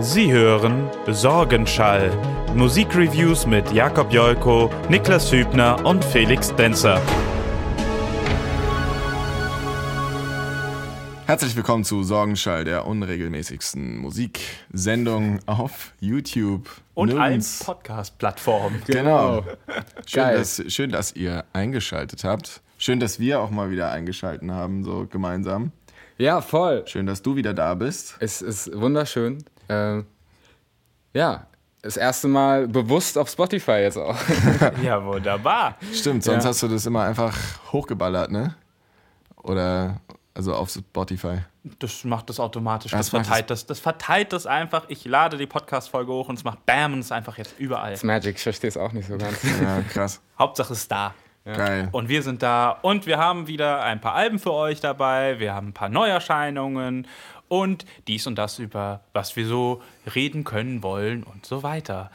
Sie hören Sorgenschall. Musikreviews mit Jakob Jolko, Niklas Hübner und Felix Denzer. Herzlich willkommen zu Sorgenschall, der unregelmäßigsten Musiksendung auf YouTube. Und allen Nirgends- Podcast-Plattformen. Genau. Schön dass, schön, dass ihr eingeschaltet habt. Schön, dass wir auch mal wieder eingeschalten haben, so gemeinsam. Ja, voll. Schön, dass du wieder da bist. Es ist wunderschön. Ähm, ja, das erste Mal bewusst auf Spotify jetzt auch. Ja, wunderbar. Stimmt, sonst Ja. hast du das immer einfach hochgeballert, ne? Oder also auf Spotify. Das macht das automatisch. Das Das, verteilt das. Das verteilt das einfach. Ich lade die Podcast-Folge hoch und es macht BAM und es ist einfach jetzt überall. Das Magic, ich verstehe es auch nicht so ganz. Ja, krass. Hauptsache es ist da. Geil. Und wir sind da und wir haben wieder ein paar Alben für euch dabei. Wir haben ein paar Neuerscheinungen und dies und das, über was wir so reden können, wollen und so weiter.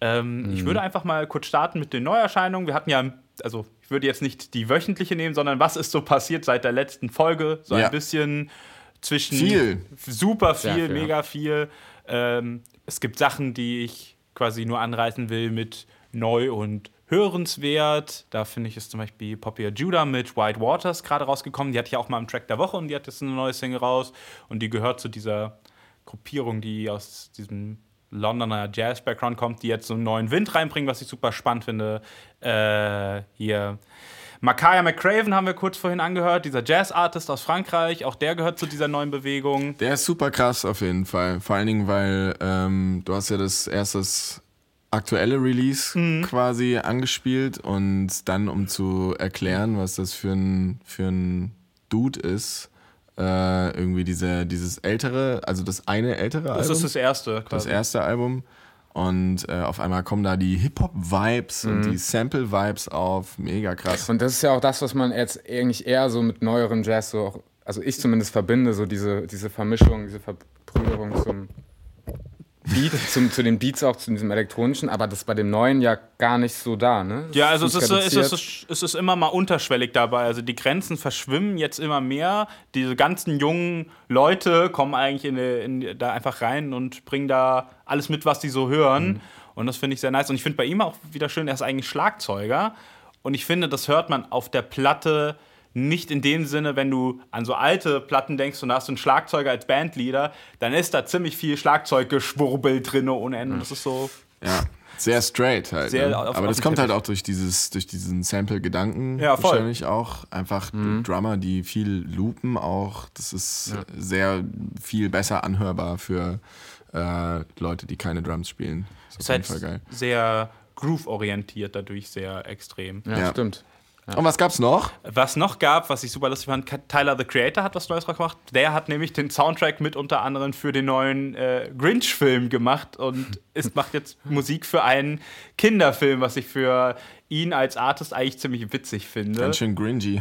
Ähm, Ich würde einfach mal kurz starten mit den Neuerscheinungen. Wir hatten ja, also ich würde jetzt nicht die wöchentliche nehmen, sondern was ist so passiert seit der letzten Folge? So Ja. ein bisschen zwischen Viel. super viel, viel, mega viel. Ähm, es gibt Sachen, die ich quasi nur anreißen will mit neu und hörenswert. Da finde ich es zum Beispiel Poppy Judah mit White Waters gerade rausgekommen. Die hatte ich auch mal im Track der Woche und die hat jetzt eine neue Single raus. Und die gehört zu dieser Gruppierung, die aus diesem Londoner Jazz-Background kommt, die jetzt so einen neuen Wind reinbringen, was ich super spannend finde. Äh, hier. Makaya McCraven haben wir kurz vorhin angehört, dieser Jazz-Artist aus Frankreich, auch der gehört zu dieser neuen Bewegung. Der ist super krass auf jeden Fall. Vor allen Dingen, weil ähm, du hast ja das erste aktuelle Release Mhm. quasi angespielt und dann, um zu erklären, was das für ein, für ein Dude ist, äh, irgendwie diese, dieses ältere, also das eine ältere Das Album, ist das erste. das Quasi. erste Album. Und äh, auf einmal kommen da die Hip-Hop-Vibes und Mhm. die Sample-Vibes auf. Mega krass. Und das ist ja auch das, was man jetzt eigentlich eher so mit neuerem Jazz so auch, also ich zumindest verbinde, so diese, diese Vermischung, diese Verbrüderung zum Beat, zum, zu den Beats auch, zu diesem elektronischen, aber das ist bei dem neuen ja gar nicht so da, ne? Das Ja, also es ist, es, ist, es ist immer mal unterschwellig dabei. Also die Grenzen verschwimmen jetzt immer mehr. Diese ganzen jungen Leute kommen eigentlich in, in, da einfach rein und bringen da alles mit, was sie so hören. Und das finde ich sehr nice. Und ich finde bei ihm auch wieder schön, er ist eigentlich Schlagzeuger. Und ich finde, das hört man auf der Platte nicht in dem Sinne, wenn du an so alte Platten denkst und da hast du einen Schlagzeuger als Bandleader, dann ist da ziemlich viel Schlagzeuggeschwurbel drin ohne Ende. Und das ist so. Ja, sehr straight halt. Sehr ne? auf- Aber auf das kommt halt Teppich. auch durch dieses, durch diesen Sample-Gedanken Ja, voll. wahrscheinlich auch. Einfach Drummer, die viel loopen auch. Das ist sehr viel besser anhörbar für äh, Leute, die keine Drums spielen. Das ist ist auf jeden halt Fall geil. sehr groove-orientiert, dadurch sehr extrem. Ja, Ja. stimmt. Und was gab's noch? Was noch gab, was ich super lustig fand, Tyler the Creator hat was Neues rausgemacht. Der hat nämlich den Soundtrack mit unter anderem für den neuen äh, Grinch-Film gemacht und ist, macht jetzt Musik für einen Kinderfilm, was ich für ihn als Artist eigentlich ziemlich witzig finde. Ganz schön gringy.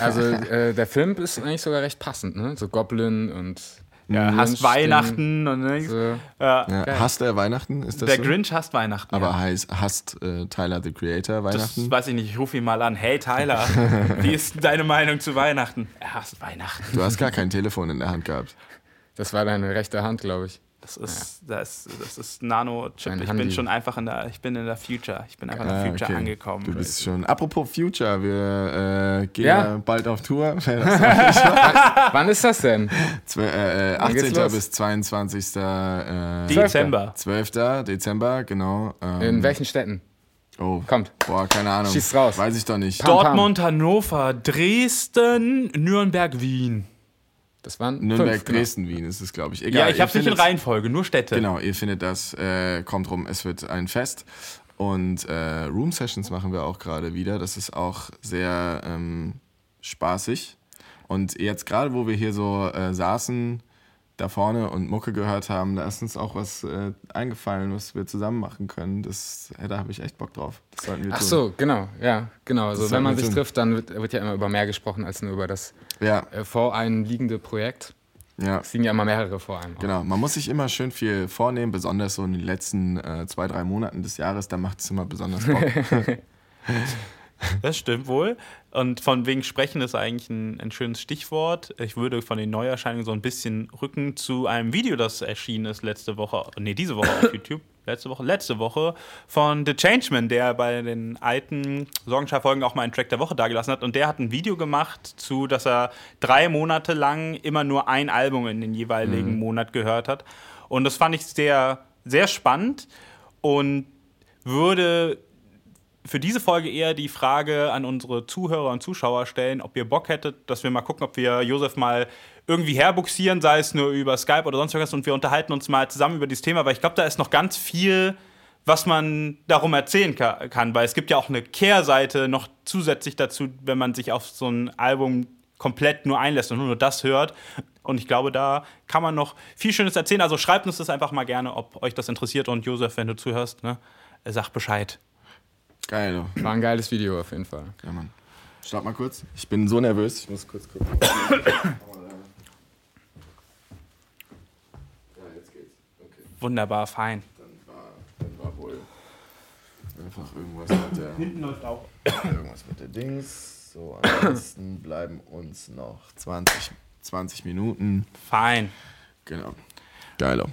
Also äh, der Film ist eigentlich sogar recht passend, ne? So Goblin und Ja, hasst Weihnachten und nichts. So. Ja. Ja, hasst er Weihnachten? Ist das Der so? Grinch hasst Weihnachten. Aber ja. heißt, hasst äh, Tyler the Creator Das Weihnachten? weiß ich nicht, ich rufe ihn mal an. Hey Tyler, wie ist deine Meinung zu Weihnachten? Er hasst Weihnachten. Du hast gar kein Telefon in der Hand gehabt. Das war deine rechte Hand, glaube ich. Das ist, das, das ist Nano-Chip. Ein Ich bin Handy. schon einfach in der, ich bin in der Future. Ich bin einfach in der Ah, Future okay. angekommen. Du bist schon. Apropos Future, wir äh, gehen Ja. ja bald auf Tour. Wann ist das denn? Zwe äh, äh, Wann geht's 18. los? bis 22. Äh, Dezember. 12. Dezember, genau. Ähm, In welchen Städten? Oh, Kommt. boah, keine Ahnung. Schieß raus. Weiß ich doch nicht. Pam, pam. Dortmund, Hannover, Dresden, Nürnberg, Wien. Das waren Nürnberg, fünf, genau. Dresden, Wien ist es, glaube ich. Egal, Ja, ich ihr hab's nicht in Reihenfolge, nur Städte. Genau, ihr findet das, äh, kommt rum, es wird ein Fest. Und äh, Room Sessions machen wir auch gerade wieder. Das ist auch sehr ähm, spaßig. Und jetzt gerade, wo wir hier so äh, saßen, da vorne und Mucke gehört haben, da ist uns auch was äh, eingefallen, was wir zusammen machen können. Das, äh, da habe ich echt Bock drauf. Das sollten wir Ach tun. so, genau, ja, genau. Also wenn man sich tun. trifft, dann wird, wird ja immer über mehr gesprochen als nur über das Ja, äh, vor einem liegende Projekt. ja. Es liegen ja immer mehrere vor einem. auch. Genau, man muss sich immer schön viel vornehmen, besonders so in den letzten äh, zwei, drei Monaten des Jahres, da macht es immer besonders Bock. Das stimmt wohl. Und von wegen Sprechen ist eigentlich ein, ein, schönes Stichwort. Ich würde von den Neuerscheinungen so ein bisschen rücken zu einem Video, das erschienen ist letzte Woche, nee, diese Woche auf YouTube. Letzte Woche, letzte Woche von The Changeman, der bei den alten Sorgenschau-Folgen auch mal einen Track der Woche dagelassen hat. Und der hat ein Video gemacht zu, dass er drei Monate lang immer nur ein Album in den jeweiligen mhm. Monat gehört hat. Und das fand ich sehr, sehr spannend und würde für diese Folge eher die Frage an unsere Zuhörer und Zuschauer stellen, ob ihr Bock hättet, dass wir mal gucken, ob wir Josef mal irgendwie herbuxieren, sei es nur über Skype oder sonst was, und wir unterhalten uns mal zusammen über dieses Thema, weil ich glaube, da ist noch ganz viel, was man darum erzählen kann, weil es gibt ja auch eine Kehrseite noch zusätzlich dazu, wenn man sich auf so ein Album komplett nur einlässt und nur das hört. Und ich glaube, da kann man noch viel Schönes erzählen. Also schreibt uns das einfach mal gerne, ob euch das interessiert. Und Josef, wenn du zuhörst, ne, sag Bescheid. Geil. War ein geiles Video auf jeden Fall. Ja, Mann. Start mal kurz. Ich bin so nervös. Ich muss kurz gucken. ja, jetzt geht's. Okay. Wunderbar, fein. Dann war, dann war wohl einfach irgendwas mit der. Hinten läuft auch. Irgendwas mit der Dings. So, ansonsten bleiben uns noch 20, 20 Minuten. Fein. Genau. Geiler.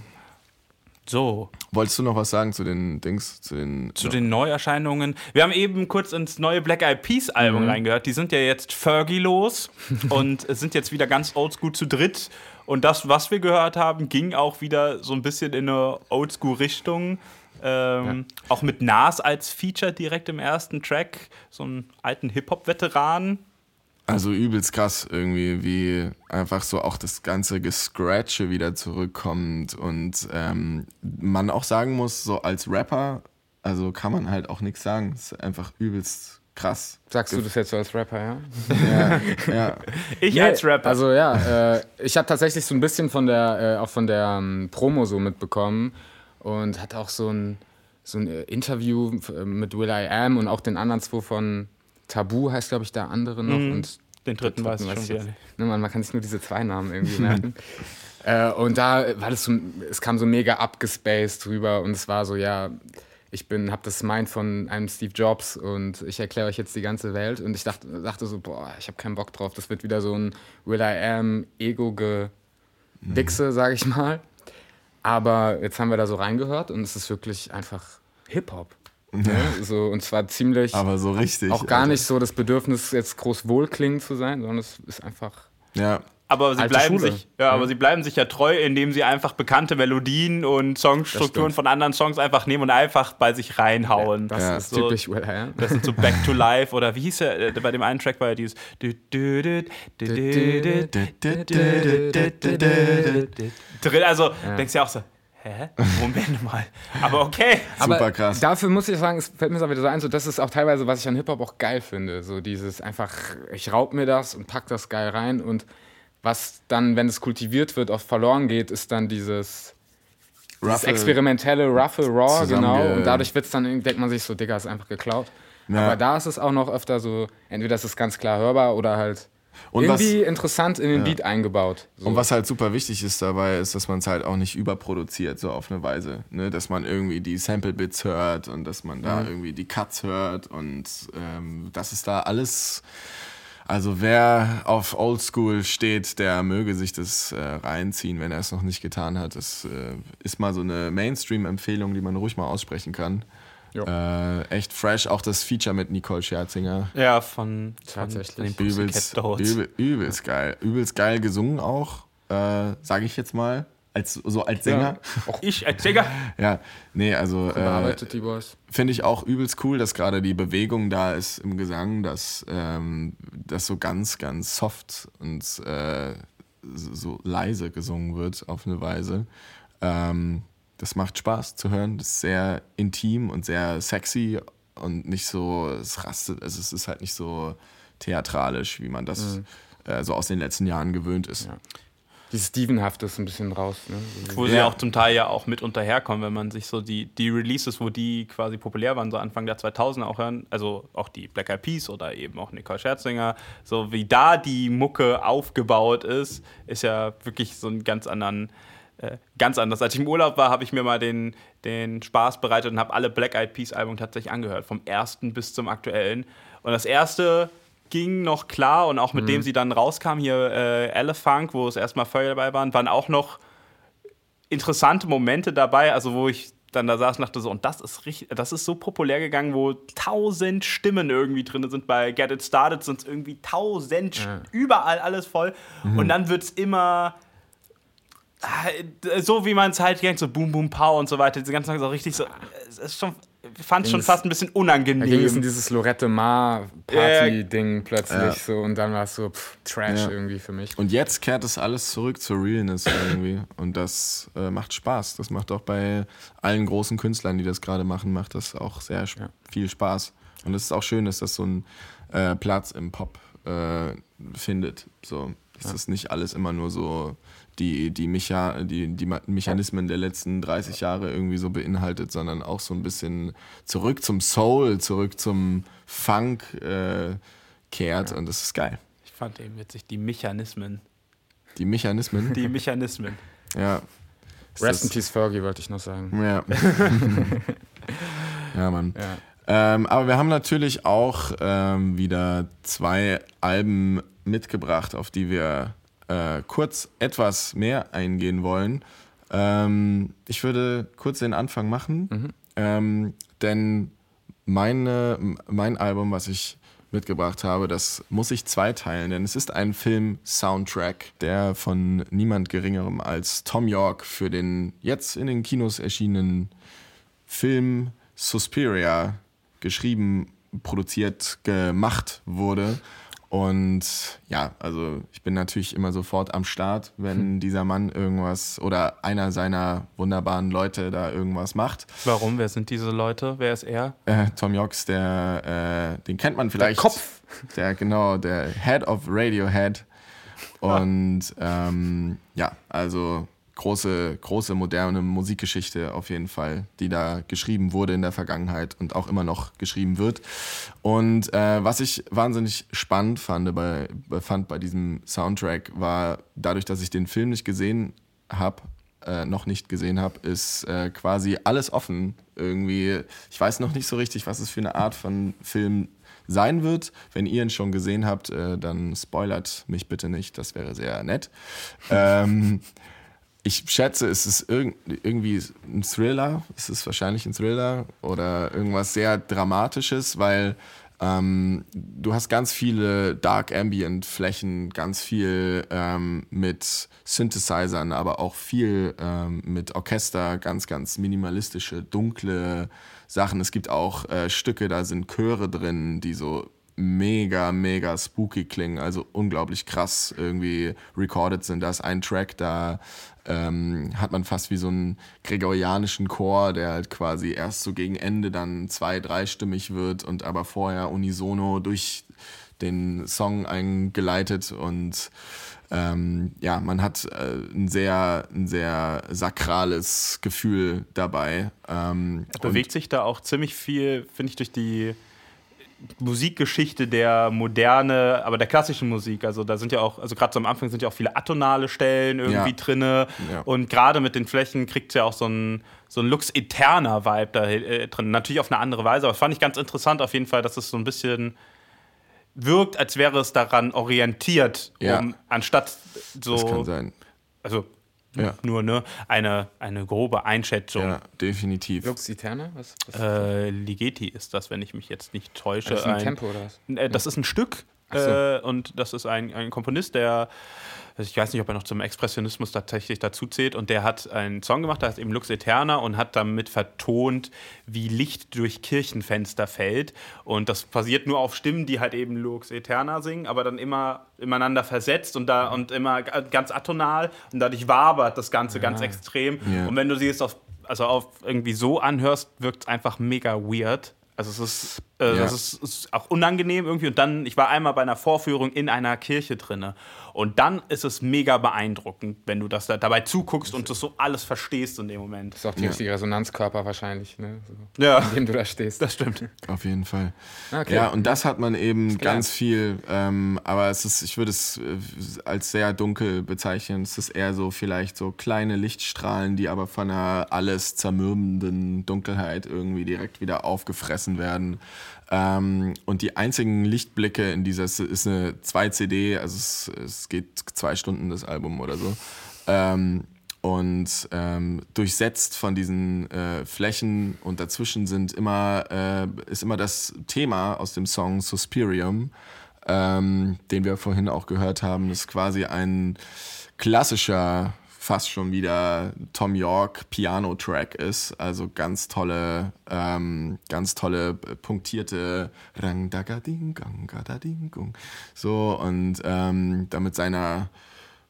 So. Wolltest du noch was sagen zu den Dings, zu den. Zu ja. den Neuerscheinungen? Wir haben eben kurz ins neue Black Eyed Peas Album mhm. reingehört. Die sind ja jetzt Fergie los und sind jetzt wieder ganz oldschool zu dritt. Und das, was wir gehört haben, ging auch wieder so ein bisschen in eine Oldschool-Richtung. Ähm, ja. Auch mit Nas als Feature direkt im ersten Track. So einen alten Hip-Hop-Veteran. Also übelst krass irgendwie, wie einfach so auch das ganze Gescratche wieder zurückkommt und ähm, man auch sagen muss, so als Rapper, also kann man halt auch nichts sagen. Es ist einfach übelst krass. Sagst du das jetzt so als Rapper, ja? Ja, ja. ich nee, als Rapper. Also ja, äh, ich habe tatsächlich so ein bisschen von der, äh, auch von der ähm, Promo so mitbekommen und hatte auch so ein, so ein Interview äh, mit Will I Am und auch den anderen zwei von Tabu heißt, glaube ich, der andere noch. Mhm. Und den dritten, weiß ich schon wieder nicht. Ne, man, man, kann sich nur diese zwei Namen irgendwie merken. äh, und da war das so, es kam so mega abgespaced drüber und es war so, ja, ich bin, habe das Mind von einem Steve Jobs und ich erkläre euch jetzt die ganze Welt. Und ich dachte, dachte so, boah, ich habe keinen Bock drauf. Das wird wieder so ein Will I Am Ego-Gewichse, mhm. sage ich mal. Aber jetzt haben wir da so reingehört und es ist wirklich einfach Ja. So, und zwar ziemlich. Aber so richtig. Auch gar Alter. nicht so das Bedürfnis, jetzt groß wohlklingend zu sein, sondern es ist einfach. Ja. Aber sie, bleiben sich, ja, aber sie bleiben sich ja treu, indem sie einfach bekannte Melodien und Songstrukturen von anderen Songs einfach nehmen und einfach bei sich reinhauen. Ja, das ja. ist so, typisch Will ja. Das sind so Back to Life oder wie hieß er bei dem einen Track war ja dieses Also denkst du ja auch so, hä? Moment mal. Aber okay. Aber Super krass. Dafür muss ich sagen, es fällt mir so wieder so ein, so das ist auch teilweise, was ich an Hip-Hop auch geil finde. So dieses einfach, ich raub mir das und pack das geil rein. Und was dann, wenn es kultiviert wird, oft verloren geht, ist dann dieses, dieses experimentelle Ruffle Raw, genau. Und dadurch wird es dann, denkt man sich so, Digga, ist einfach geklaut. Ja. Aber da ist es auch noch öfter so, entweder ist es ganz klar hörbar oder halt und Irgendwie was, interessant in den ja. Beat eingebaut. So. Und was halt super wichtig ist dabei, ist, dass man es halt auch nicht überproduziert, so auf eine Weise. Ne? Dass man irgendwie die Sample-Bits hört und dass man da mhm. irgendwie die Cuts hört und ähm, das ist da alles. Also wer auf Oldschool steht, der möge sich das äh, reinziehen, wenn er es noch nicht getan hat. Das äh, ist mal so eine Mainstream-Empfehlung, die man ruhig mal aussprechen kann. Äh, echt fresh, auch das Feature mit Nicole Scherzinger. Ja, von tatsächlich von übelst, übel, übelst geil. Übelst geil gesungen auch, äh, sage ich jetzt mal. Als, so als Sänger. Ja, auch ich als Sänger? ja, nee, also äh, finde ich auch übelst cool, dass gerade die Bewegung da ist im Gesang, dass ähm, das so ganz, ganz soft und äh, so leise gesungen wird auf eine Weise. Ähm, das macht Spaß zu hören. Das ist sehr intim und sehr sexy und nicht so, es rastet, also es ist halt nicht so theatralisch, wie man das mhm. äh, so aus den letzten Jahren gewöhnt ist. Ja. Dieses Stevenhafte ist ein bisschen raus. Ne? Wo sie ja. auch zum Teil ja auch mit unterherkommen, wenn man sich so die, die Releases, wo die quasi populär waren, so Anfang der 2000er auch hören, also auch die Black Eyed Peas oder eben auch Nicole Scherzinger, so wie da die Mucke aufgebaut ist, ist ja wirklich so einen ganz anderen äh, ganz anders. Als ich im Urlaub war, habe ich mir mal den, den Spaß bereitet und habe alle Black Eyed Peas Alben tatsächlich angehört, vom ersten bis zum aktuellen. Und das erste ging noch klar und auch mit mhm. dem sie dann rauskam, hier äh, Elephant, wo es erstmal Feuer dabei waren, waren auch noch interessante Momente dabei, also wo ich dann da saß und dachte so, und das ist richtig, das ist so populär gegangen, wo tausend Stimmen irgendwie drin sind. Bei Get It Started sind es irgendwie tausend, ja. überall alles voll. Mhm. Und dann wird es immer so wie man es halt kennt, so Boom Boom Pow und so weiter, diese ganzen Sachen so richtig so, es ist schon, fand es schon fast ein bisschen unangenehm. Da ging es in dieses Lorette Mar Party-Ding äh, plötzlich ja. so und dann war es so pff, Trash ja. irgendwie für mich. Und jetzt kehrt es alles zurück zur Realness irgendwie und das äh, macht Spaß. Das macht auch bei allen großen Künstlern, die das gerade machen, macht das auch sehr ja. viel Spaß. Und es ist auch schön, dass das so einen äh, Platz im Pop äh, findet. So, dass das nicht alles immer nur so die, die, Mecha, die, die Mechanismen der letzten 30 Jahre irgendwie so beinhaltet, sondern auch so ein bisschen zurück zum Soul, zurück zum Funk äh, kehrt ja. und das ist geil. Ich fand eben witzig, die Mechanismen. Die Mechanismen? Die Mechanismen. ja. Rest in Peace Fergie wollte ich noch sagen. Ja. ja, Mann. Ja. Ähm, aber wir haben natürlich auch ähm, wieder zwei Alben mitgebracht, auf die wir äh, kurz etwas mehr eingehen wollen. Ähm, ich würde kurz den Anfang machen, mhm. ähm, denn meine, mein Album, was ich mitgebracht habe, das muss ich zweiteilen, denn es ist ein Film-Soundtrack, der von niemand Geringerem als Tom York für den jetzt in den Kinos erschienenen Film Suspiria geschrieben, produziert, gemacht wurde. Und ja, also ich bin natürlich immer sofort am Start, wenn hm. dieser Mann irgendwas oder einer seiner wunderbaren Leute da irgendwas macht. Warum? Wer sind diese Leute? Wer ist er? Äh, Tom Yox, der, äh, den kennt man vielleicht. Der Kopf. Der, genau, der Head of Radiohead. Und ähm, ja, also große, große moderne Musikgeschichte auf jeden Fall, die da geschrieben wurde in der Vergangenheit und auch immer noch geschrieben wird. Und äh, was ich wahnsinnig spannend fand bei, fand bei diesem Soundtrack war, dadurch, dass ich den Film nicht gesehen habe, äh, noch nicht gesehen habe, ist äh, quasi alles offen. Irgendwie, ich weiß noch nicht so richtig, was es für eine Art von Film sein wird. Wenn ihr ihn schon gesehen habt, äh, dann spoilert mich bitte nicht, das wäre sehr nett. ähm, ich schätze, es ist irgendwie ein Thriller. Es ist wahrscheinlich ein Thriller oder irgendwas sehr Dramatisches, weil ähm, du hast ganz viele Dark Ambient Flächen, ganz viel ähm, mit Synthesizern, aber auch viel ähm, mit Orchester, ganz, ganz minimalistische, dunkle Sachen. Es gibt auch äh, Stücke, da sind Chöre drin, die so mega, mega spooky klingen, also unglaublich krass irgendwie recorded sind. Da ist ein Track, da ähm, hat man fast wie so einen gregorianischen Chor, der halt quasi erst so gegen Ende dann zwei-, dreistimmig wird und aber vorher unisono durch den Song eingeleitet und ähm, ja, man hat äh, ein, sehr, ein sehr sakrales Gefühl dabei. Ähm, bewegt sich da auch ziemlich viel, finde ich, durch die Musikgeschichte der Moderne, aber der klassischen Musik. Also da sind ja auch, also gerade so am Anfang sind ja auch viele atonale Stellen irgendwie ja. drinne. Ja. Und gerade mit den Flächen kriegt es ja auch so ein, so ein Lux Eterna Vibe da äh, drin. Natürlich auf eine andere Weise, aber das fand ich ganz interessant auf jeden Fall, dass es so ein bisschen wirkt, als wäre es daran orientiert, ja. um anstatt so. Das kann sein. Also ja. Nur ne, eine, eine grobe Einschätzung. Ja, definitiv. Lux Eterna? Was, was äh, Ligeti ist das, wenn ich mich jetzt nicht täusche. Das ist ein, ein Tempo oder was? Äh, das ist ein Stück so. äh, und das ist ein, ein Komponist, der ich weiß nicht, ob er noch zum Expressionismus tatsächlich dazu zählt. Und der hat einen Song gemacht, der heißt eben Lux Eterna und hat damit vertont, wie Licht durch Kirchenfenster fällt. Und das basiert nur auf Stimmen, die halt eben Lux Eterna singen, aber dann immer ineinander versetzt und da und immer ganz atonal. Und dadurch wabert das Ganze ja. ganz extrem. Ja. Und wenn du sie jetzt auf, also auf irgendwie so anhörst, wirkt es einfach mega weird. Also es ist Äh, Ja. Das ist, ist auch unangenehm irgendwie. Und dann, ich war einmal bei einer Vorführung in einer Kirche drinne. Und dann ist es mega beeindruckend, wenn du das da, dabei zuguckst und das so alles verstehst in dem Moment. Das ist auch die Ja. richtige Resonanzkörper wahrscheinlich, ne? So, Ja, in dem du da stehst. das stimmt. Auf jeden Fall. Okay. Ja, und das hat man eben ganz viel, ähm, aber es ist, ich würde es äh, als sehr dunkel bezeichnen. Es ist eher so vielleicht so kleine Lichtstrahlen, die aber von einer alles zermürbenden Dunkelheit irgendwie direkt wieder aufgefressen werden. Ähm, und die einzigen Lichtblicke in dieser es ist eine 2-CD, also es, es geht zwei Stunden das Album oder so. Ähm, und ähm, durchsetzt von diesen äh, Flächen und dazwischen sind immer, äh, ist immer das Thema aus dem Song Suspirium, ähm, den wir vorhin auch gehört haben. Das ist quasi ein klassischer, fast schon wieder Tom York Piano-Track ist. Also ganz tolle, ähm, ganz tolle äh, punktierte Rang daga ding gang gada ding gung. So und ähm, da mit seiner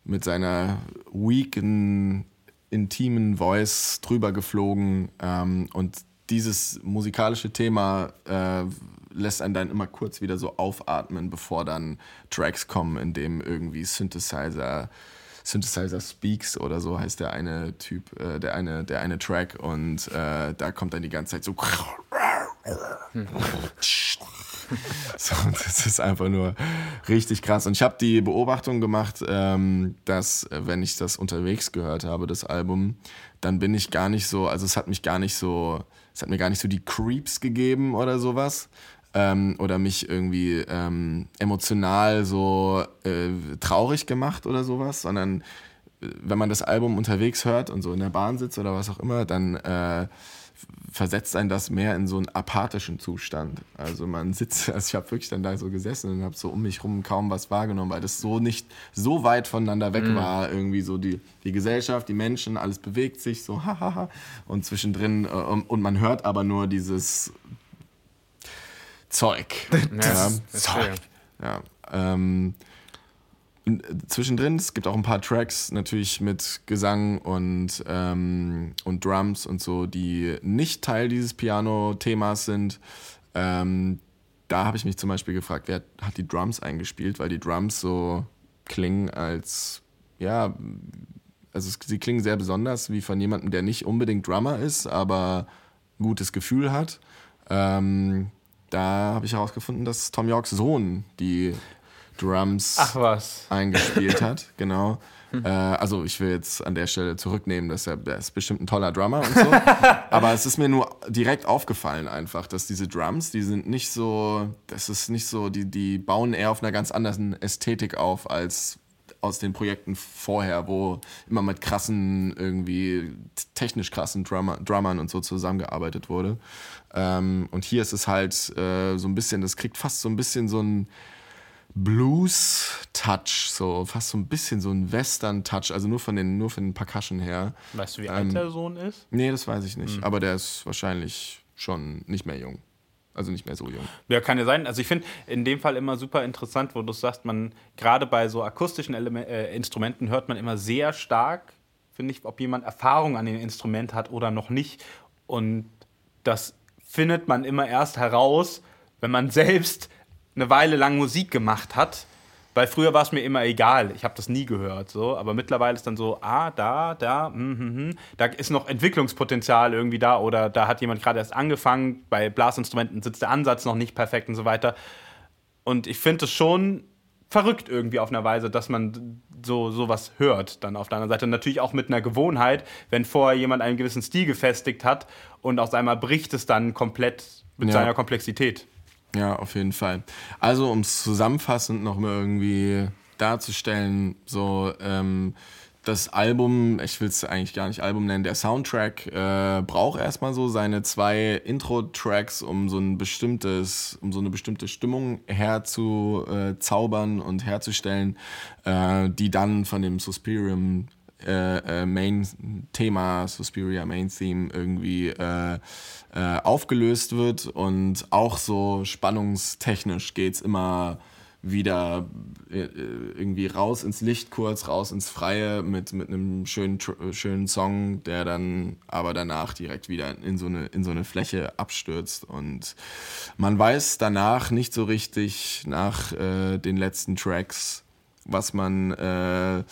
mit seiner weaken, intimen Voice drüber geflogen. Ähm, und dieses musikalische Thema äh, lässt einen dann immer kurz wieder so aufatmen, bevor dann Tracks kommen, in dem irgendwie Synthesizer Synthesizer Speaks oder so heißt der eine Typ, äh, der eine, der eine Track und äh, da kommt dann die ganze Zeit so so, das ist einfach nur richtig krass. Und ich habe die Beobachtung gemacht, ähm, dass, äh, wenn ich das unterwegs gehört habe, das Album, dann bin ich gar nicht so, also es hat mich gar nicht so, es hat mir gar nicht so die Creeps gegeben oder sowas. Ähm, oder mich irgendwie ähm, emotional so äh, traurig gemacht oder sowas, sondern äh, wenn man das Album unterwegs hört und so in der Bahn sitzt oder was auch immer, dann äh, versetzt einen das mehr in so einen apathischen Zustand. Also man sitzt, also ich habe wirklich dann da so gesessen und habe so um mich rum kaum was wahrgenommen, weil das so nicht so weit voneinander weg war. Irgendwie so die, die Gesellschaft, die Menschen, alles bewegt sich so hahaha und zwischendrin äh, und man hört aber nur dieses Zeug. Ja, verstehe. Ja, ähm, n- zwischendrin, es gibt auch ein paar Tracks natürlich mit Gesang und, ähm, und Drums und so, die nicht Teil dieses Piano-Themas sind. Ähm, da habe ich mich zum Beispiel gefragt, wer hat die Drums eingespielt, weil die Drums so klingen als, ja, also sie klingen sehr besonders, wie von jemandem, der nicht unbedingt Drummer ist, aber ein gutes Gefühl hat. Ähm, da habe ich herausgefunden, dass Tom Yorks Sohn die Drums eingespielt hat, genau. Äh, also ich will jetzt an der Stelle zurücknehmen, dass er, er ist bestimmt ein toller Drummer und so. aber es ist mir nur direkt aufgefallen einfach, dass diese Drums, die sind nicht so, das ist nicht so, die, die bauen eher auf einer ganz anderen Ästhetik auf als aus den Projekten vorher, wo immer mit krassen, irgendwie technisch krassen Drummer, Drummern und so zusammengearbeitet wurde. Ähm, und hier ist es halt äh, so ein bisschen, das kriegt fast so ein bisschen so ein Blues-Touch, so fast so ein bisschen so ein Western-Touch, also nur von den, nur von den Percussion her. Weißt du, wie Ähm, alt der Sohn ist? Nee, das weiß ich nicht, aber der ist wahrscheinlich schon nicht mehr jung. Also nicht mehr so jung. Ja, kann ja sein. Also ich finde in dem Fall immer super interessant, wo du sagst, man gerade bei so akustischen Eleme äh, Instrumenten hört man immer sehr stark, finde ich, ob jemand Erfahrung an dem Instrument hat oder noch nicht. Und das findet man immer erst heraus, wenn man selbst eine Weile lang Musik gemacht hat. Weil früher war es mir immer egal, ich habe das nie gehört, so. Aber mittlerweile ist dann so, ah, da, da, hm, hm, hm. da ist noch Entwicklungspotenzial irgendwie da oder da hat jemand gerade erst angefangen. Bei Blasinstrumenten sitzt der Ansatz noch nicht perfekt und so weiter. Und ich finde es schon verrückt irgendwie auf einer Weise, dass man so sowas hört dann auf der anderen Seite. Natürlich auch mit einer Gewohnheit, wenn vorher jemand einen gewissen Stil gefestigt hat und aus einmal bricht es dann komplett mit Ja. seiner Komplexität. Ja, auf jeden Fall. Also, um es zusammenfassend noch mal irgendwie darzustellen, so ähm, das Album, ich will es eigentlich gar nicht Album nennen, der Soundtrack äh, braucht erstmal so seine zwei Intro-Tracks, um so ein bestimmtes, um so eine bestimmte Stimmung herzuzaubern und herzustellen, äh, die dann von dem Suspirium äh, äh, Main-Thema, Suspiria Main-Theme irgendwie äh, äh, aufgelöst wird und auch so spannungstechnisch geht es immer wieder äh, irgendwie raus ins Licht kurz, raus ins Freie mit, mit einem schönen, schönen Song, der dann aber danach direkt wieder in so, eine, in so eine Fläche abstürzt. Und man weiß danach nicht so richtig nach äh, den letzten Tracks, was man äh,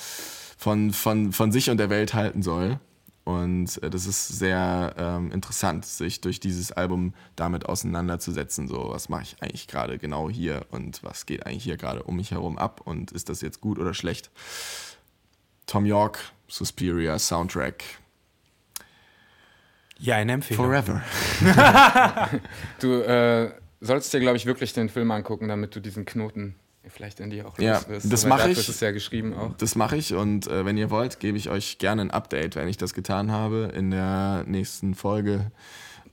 von, von, von sich und der Welt halten soll. Und äh, das ist sehr ähm, interessant, sich durch dieses Album damit auseinanderzusetzen. So, was mache ich eigentlich gerade genau hier und was geht eigentlich hier gerade um mich herum ab und ist das jetzt gut oder schlecht? Tom York, Suspiria, Soundtrack. Ja, eine Empfehlung. Forever. du äh, sollst dir, glaube ich, wirklich den Film angucken, damit du diesen Knoten vielleicht in die auch ja, wirst. Das mache ich. Das ist ja geschrieben auch. Das mache ich und äh, wenn ihr wollt, gebe ich euch gerne ein Update, wenn ich das getan habe in der nächsten Folge.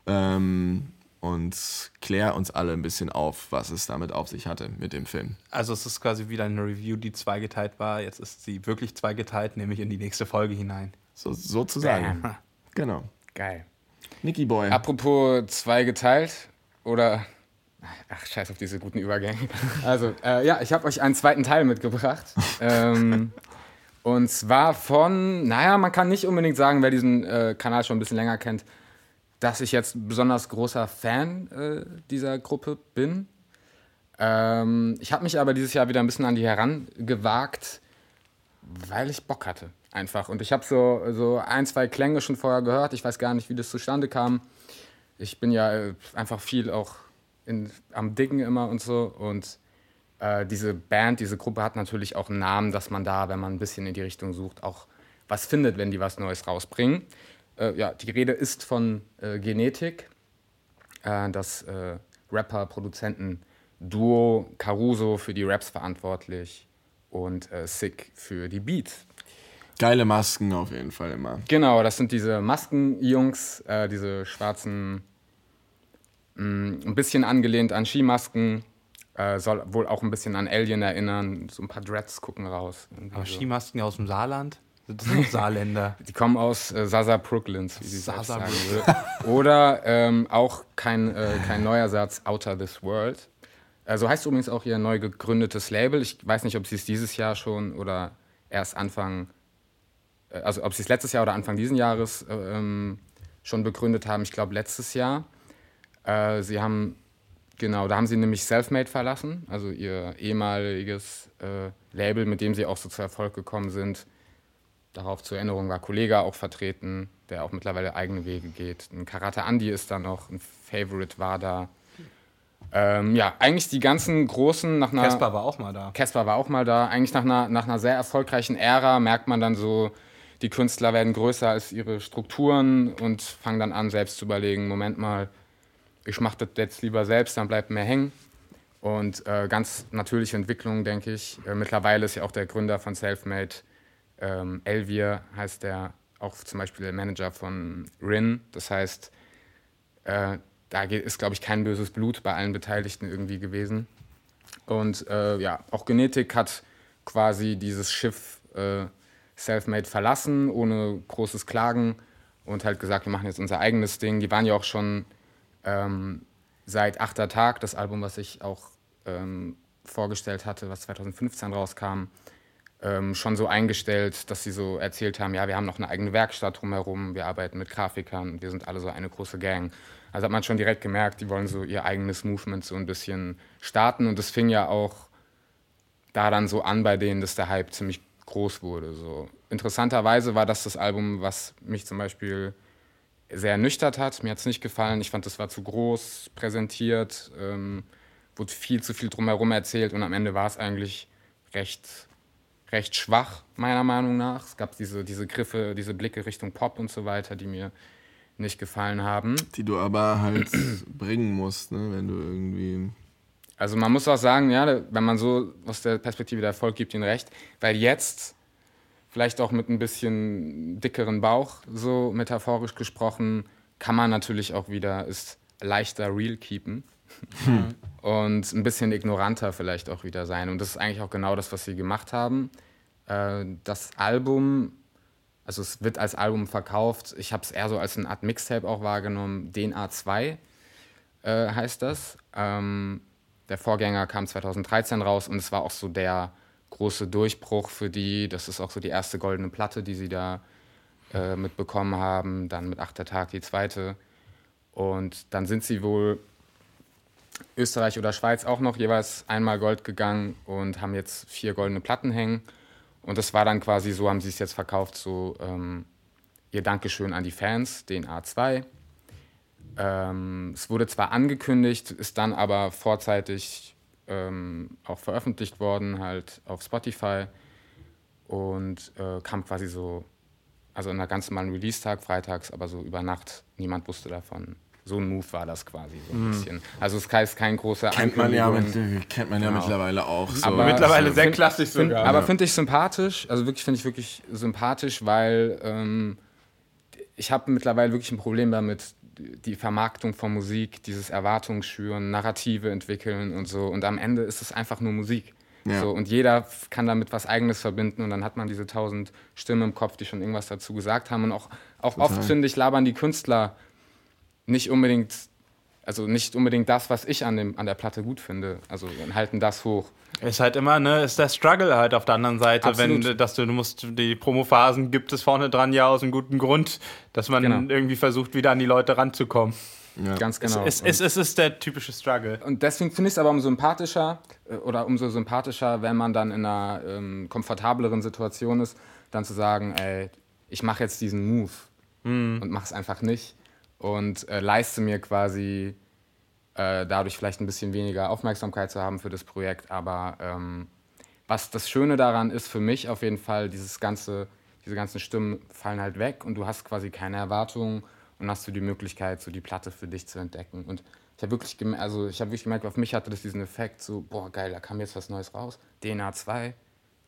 Ähm, und klär uns alle ein bisschen auf, was es damit auf sich hatte mit dem Film. Also es ist quasi wieder eine Review, die zweigeteilt war. Jetzt ist sie wirklich zweigeteilt, nämlich in die nächste Folge hinein. So, sozusagen. Bam. Genau. Geil. Nicky Boy. Apropos zweigeteilt oder Ach, scheiß auf diese guten Übergänge. Also, äh, ja, ich habe euch einen zweiten Teil mitgebracht. ähm, und zwar von, naja, man kann nicht unbedingt sagen, wer diesen äh, Kanal schon ein bisschen länger kennt, dass ich jetzt besonders großer Fan äh, dieser Gruppe bin. Ähm, ich habe mich aber dieses Jahr wieder ein bisschen an die herangewagt, weil ich Bock hatte. Einfach. Und ich habe so, so ein, zwei Klänge schon vorher gehört. Ich weiß gar nicht, wie das zustande kam. Ich bin ja äh, einfach viel auch in, am Diggen immer und so. Und äh, diese Band, diese Gruppe hat natürlich auch einen Namen, dass man da, wenn man ein bisschen in die Richtung sucht, auch was findet, wenn die was Neues rausbringen. Äh, ja, die Rede ist von äh, Genetik, äh, das äh, Rapper-Produzenten-Duo Caruso für die Raps verantwortlich und äh, Sick für die Beats. Geile Masken auf jeden Fall immer. Genau, das sind diese Maskenjungs, diese schwarzen Mm, ein bisschen angelehnt an Skimasken, äh, soll wohl auch ein bisschen an Alien erinnern. So ein paar Dreads gucken raus. Aber so. Skimasken aus dem Saarland? Das sind Saarländer. Die kommen aus äh, Sasa Brooklyn's, wie sie Sasa sagen würde. Oder ähm, auch kein, äh, kein neuer Satz, Outer This World. Äh, so heißt übrigens auch ihr neu gegründetes Label. Ich weiß nicht, ob sie es dieses Jahr schon oder erst Anfang, äh, also ob sie es letztes Jahr oder Anfang dieses Jahres äh, ähm, schon begründet haben. Ich glaube letztes Jahr. Äh, sie haben, genau, da haben sie nämlich Selfmade verlassen, also ihr ehemaliges äh, Label, mit dem sie auch so zu Erfolg gekommen sind. Darauf zur Erinnerung war Kollega auch vertreten, der auch mittlerweile eigene Wege geht. Ein Karate Andy ist da noch, ein Favorite war da. Ähm, ja, eigentlich die ganzen großen nach einer. Casper war auch mal da. Casper war auch mal da. Eigentlich nach einer, nach einer sehr erfolgreichen Ära merkt man dann so, die Künstler werden größer als ihre Strukturen und fangen dann an, selbst zu überlegen: Moment mal, ich mache das jetzt lieber selbst, dann bleibt mehr hängen. Und äh, ganz natürliche Entwicklung, denke ich. Äh, mittlerweile ist ja auch der Gründer von Selfmade, ähm, Elvier heißt der, auch zum Beispiel der Manager von Rin. Das heißt, äh, da ist, glaube ich, kein böses Blut bei allen Beteiligten irgendwie gewesen. Und äh, ja, auch Genetik hat quasi dieses Schiff äh, Selfmade verlassen, ohne großes Klagen und halt gesagt, wir machen jetzt unser eigenes Ding. Die waren ja auch schon ähm, seit Achter Tag, das Album, was ich auch ähm, vorgestellt hatte, was 2015 rauskam, ähm, schon so eingestellt, dass sie so erzählt haben, ja, wir haben noch eine eigene Werkstatt drumherum, wir arbeiten mit Grafikern, wir sind alle so eine große Gang. Also hat man schon direkt gemerkt, die wollen so ihr eigenes Movement so ein bisschen starten und das fing ja auch da dann so an bei denen, dass der Hype ziemlich groß wurde. So. Interessanterweise war das das Album, was mich zum Beispiel sehr ernüchtert hat. Mir hat es nicht gefallen. Ich fand, das war zu groß präsentiert, ähm, wurde viel zu viel drumherum erzählt und am Ende war es eigentlich recht, recht schwach, meiner Meinung nach. Es gab diese, diese Griffe, diese Blicke Richtung Pop und so weiter, die mir nicht gefallen haben. Die du aber halt bringen musst, ne? wenn du irgendwie. Also man muss auch sagen, ja, wenn man so aus der Perspektive der Erfolg gibt, ihnen recht, weil jetzt vielleicht auch mit ein bisschen dickeren Bauch, so metaphorisch gesprochen, kann man natürlich auch wieder ist leichter real keepen. Hm. Und ein bisschen ignoranter vielleicht auch wieder sein. Und das ist eigentlich auch genau das, was sie gemacht haben. Äh, das Album, also es wird als Album verkauft. Ich habe es eher so als eine Art Mixtape auch wahrgenommen. DNA 2 äh, heißt das. Ähm, der Vorgänger kam 2013 raus und es war auch so der große Durchbruch für die. Das ist auch so die erste goldene Platte, die sie da äh, mitbekommen haben. Dann mit Achter Tag die zweite. Und dann sind sie wohl Österreich oder Schweiz auch noch jeweils einmal Gold gegangen und haben jetzt vier goldene Platten hängen. Und das war dann quasi so, haben sie es jetzt verkauft, so ähm, ihr Dankeschön an die Fans, den A2. Ähm, es wurde zwar angekündigt, ist dann aber vorzeitig ähm, auch veröffentlicht worden, halt auf Spotify und äh, kam quasi so, also in einer ganz normalen Release-Tag, freitags, aber so über Nacht, niemand wusste davon. So ein Move war das quasi so ein mhm. bisschen. Also es ist kein großer kennt man ja mit, Kennt man ja genau. mittlerweile auch. So. Aber mittlerweile sehr klassisch find, sogar. Aber finde ich sympathisch, also wirklich finde ich wirklich sympathisch, weil ähm, ich habe mittlerweile wirklich ein Problem damit, die Vermarktung von Musik, dieses Erwartungsschüren, Narrative entwickeln und so. Und am Ende ist es einfach nur Musik. Ja. So, und jeder kann damit was Eigenes verbinden und dann hat man diese tausend Stimmen im Kopf, die schon irgendwas dazu gesagt haben. Und auch, auch oft, finde ich, labern die Künstler nicht unbedingt also nicht unbedingt das, was ich an, dem, an der Platte gut finde. Also halten das hoch. Ist halt immer, ne, ist der Struggle halt auf der anderen Seite, Absolut. wenn dass du, du musst die Promophasen gibt es vorne dran ja aus einem guten Grund, dass man genau. irgendwie versucht, wieder an die Leute ranzukommen. Ja. Ganz genau. Es, es, es, ist der typische Struggle. Und deswegen finde ich es aber umso sympathischer äh, oder umso sympathischer, wenn man dann in einer ähm, komfortableren Situation ist, dann zu sagen, ey, ich mache jetzt diesen Move mhm. und mache es einfach nicht und äh, leiste mir quasi äh, dadurch vielleicht ein bisschen weniger Aufmerksamkeit zu haben für das Projekt. Aber ähm, was das Schöne daran ist für mich auf jeden Fall, dieses ganze, diese ganzen Stimmen fallen halt weg und du hast quasi keine Erwartungen und hast du die Möglichkeit, so die Platte für dich zu entdecken. Und ich habe wirklich, also hab wirklich gemerkt, auf mich hatte das diesen Effekt, so, boah, geil, da kam jetzt was Neues raus. DNA 2,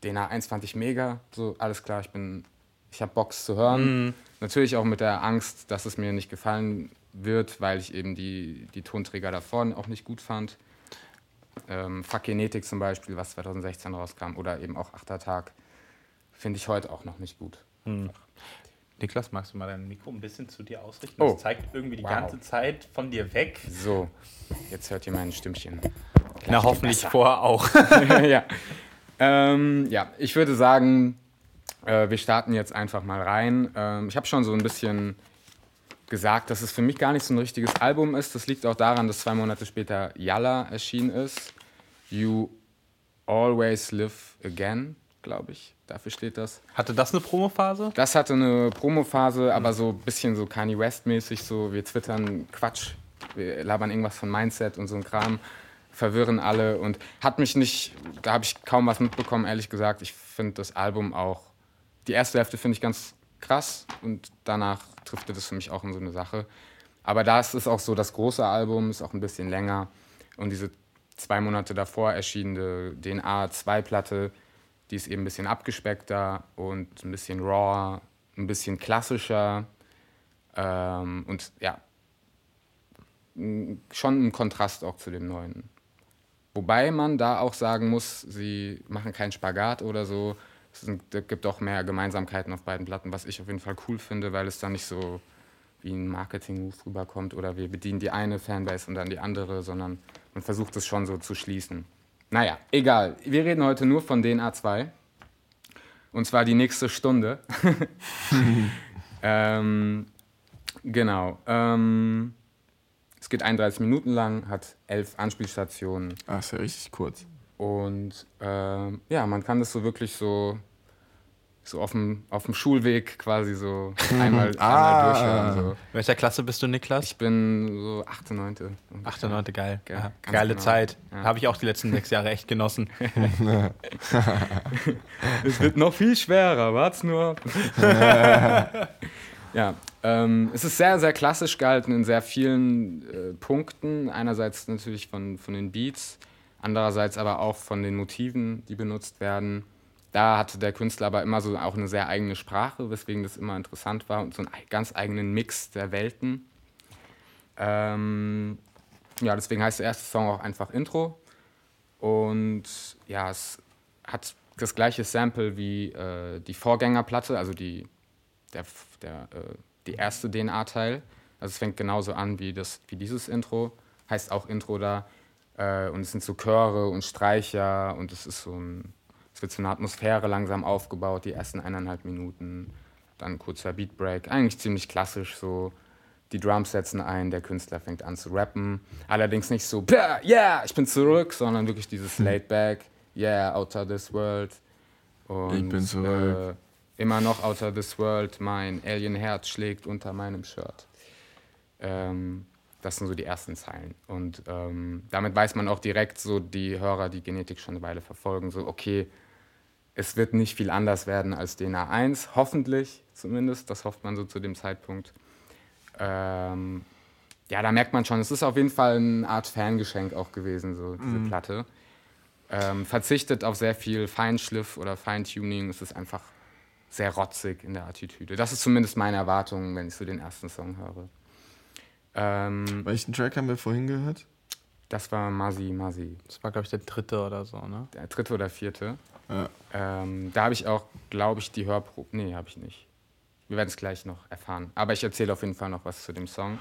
DNA 1 fand ich mega, so, alles klar, ich bin ich habe Box zu hören. Mhm. Natürlich auch mit der Angst, dass es mir nicht gefallen wird, weil ich eben die, die Tonträger davor auch nicht gut fand. Ähm, Fuck Genetik zum Beispiel, was 2016 rauskam, oder eben auch Achter Tag, finde ich heute auch noch nicht gut. Mhm. Niklas, magst du mal dein Mikro ein bisschen zu dir ausrichten? Oh. Das zeigt irgendwie die wow. ganze Zeit von dir weg. So, jetzt hört ihr mein Stimmchen. Na, hoffentlich vorher auch. ja. Ähm, ja, ich würde sagen, äh, wir starten jetzt einfach mal rein. Ähm, ich habe schon so ein bisschen gesagt, dass es für mich gar nicht so ein richtiges Album ist. Das liegt auch daran, dass zwei Monate später Yalla erschienen ist. You Always Live Again, glaube ich. Dafür steht das. Hatte das eine Promophase? Das hatte eine Promophase, aber so ein bisschen so Kanye West-mäßig, so wir twittern Quatsch, wir labern irgendwas von Mindset und so ein Kram, verwirren alle und hat mich nicht, da habe ich kaum was mitbekommen, ehrlich gesagt. Ich finde das Album auch die erste Hälfte finde ich ganz krass und danach trifft das für mich auch in so eine Sache. Aber da ist es auch so, das große Album ist auch ein bisschen länger und diese zwei Monate davor erschienene DNA-2-Platte, die ist eben ein bisschen abgespeckter und ein bisschen raw, ein bisschen klassischer ähm, und ja, schon ein Kontrast auch zu dem neuen. Wobei man da auch sagen muss, sie machen keinen Spagat oder so. Es gibt auch mehr Gemeinsamkeiten auf beiden Platten, was ich auf jeden Fall cool finde, weil es dann nicht so wie ein Marketing-Move rüberkommt oder wir bedienen die eine Fanbase und dann die andere, sondern man versucht es schon so zu schließen. Naja, egal. Wir reden heute nur von den A2. Und zwar die nächste Stunde. ähm, genau. Ähm, es geht 31 Minuten lang, hat elf Anspielstationen. Ah, ist ja richtig kurz. Und äh, ja, man kann das so wirklich so, so auf, dem, auf dem Schulweg quasi so einmal, ah. einmal durchhören. So. Welcher Klasse bist du, Niklas? Ich bin so 8., 9. 8., 9. geil. Ja, Geile genau. Zeit. Ja. Habe ich auch die letzten sechs Jahre echt genossen. es wird noch viel schwerer, wart's nur. ja, ähm, es ist sehr, sehr klassisch gehalten in sehr vielen äh, Punkten. Einerseits natürlich von, von den Beats andererseits aber auch von den Motiven, die benutzt werden. Da hatte der Künstler aber immer so auch eine sehr eigene Sprache, weswegen das immer interessant war und so einen ganz eigenen Mix der Welten. Ähm, ja, deswegen heißt der erste Song auch einfach Intro. Und ja, es hat das gleiche Sample wie äh, die Vorgängerplatte, also die, der, der, äh, die erste DNA-Teil. Also es fängt genauso an wie, das, wie dieses Intro, heißt auch Intro da. Äh, und es sind so Chöre und Streicher und es ist so ein, es wird so eine Atmosphäre langsam aufgebaut, die ersten eineinhalb Minuten, dann kurzer Beatbreak, eigentlich ziemlich klassisch so. Die Drums setzen ein, der Künstler fängt an zu rappen. Allerdings nicht so, ja, yeah, ich bin zurück, sondern wirklich dieses laid back, yeah, outer this world. Und, Ich bin zurück. Äh, immer noch outer this world, mein Alien-Herz schlägt unter meinem Shirt. Ähm, das sind so die ersten Zeilen. Und ähm, damit weiß man auch direkt so, die Hörer, die Genetik schon eine Weile verfolgen, so, okay, es wird nicht viel anders werden als DNA 1, hoffentlich zumindest, das hofft man so zu dem Zeitpunkt. Ähm, ja, da merkt man schon, es ist auf jeden Fall eine Art Fangeschenk auch gewesen, so diese Platte. Ähm, verzichtet auf sehr viel Feinschliff oder Feintuning, es ist einfach sehr rotzig in der Attitüde. Das ist zumindest meine Erwartung, wenn ich so den ersten Song höre. Ähm, Welchen Track haben wir vorhin gehört? das war Masi Masi, Das war, glaube ich, der dritte oder so, ne? der dritte oder vierte. Ja. Ähm, da habe ich auch, glaube ich, die Hörprobe. Nee, habe ich nicht. Wir werden es gleich noch erfahren. Aber ich erzähle auf jeden Fall noch was zu dem Song.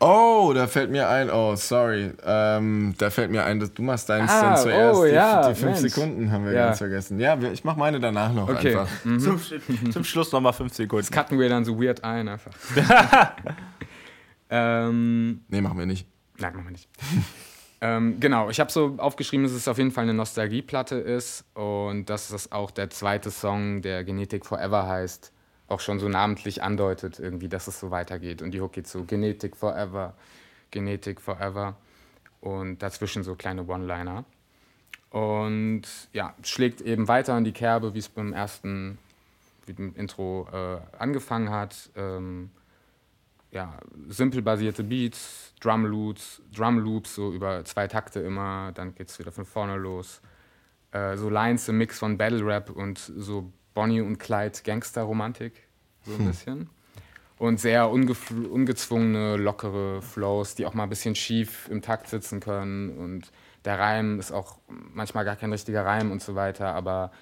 Oh, da fällt mir ein, oh, sorry. Ähm, da fällt mir ein, dass du machst deins Ah, dann zuerst. oh, die, ja, die fünf Mensch. Sekunden haben wir Ja. ganz vergessen. Ja, ich mach meine danach noch Okay. einfach. Zum, zum Schluss nochmal fünf Sekunden. Das cutten wir dann so weird ein einfach. ähm, Nee, machen wir nicht. nein, machen wir nicht. ähm, genau, ich habe so aufgeschrieben, dass es auf jeden Fall eine Nostalgieplatte ist und dass das auch der zweite Song, der Genetik Forever heißt, auch schon so namentlich andeutet, irgendwie, dass es so weitergeht. Und die Hook geht so Genetik Forever, Genetik Forever und dazwischen so kleine One-Liner. Und ja, schlägt eben weiter in die Kerbe, wie es beim ersten, wie dem Intro äh, angefangen hat. Ähm, ja, simpel basierte Beats, Drum Loops, Drum Loops, so über zwei Takte immer, dann geht's wieder von vorne los. Äh, so Lines im Mix von Battle Rap und so Bonnie und Clyde Gangster-Romantik, so ein bisschen. Und sehr ungezwungene, lockere Flows, die auch mal ein bisschen schief im Takt sitzen können. Und der Reim ist auch manchmal gar kein richtiger Reim und so weiter, aber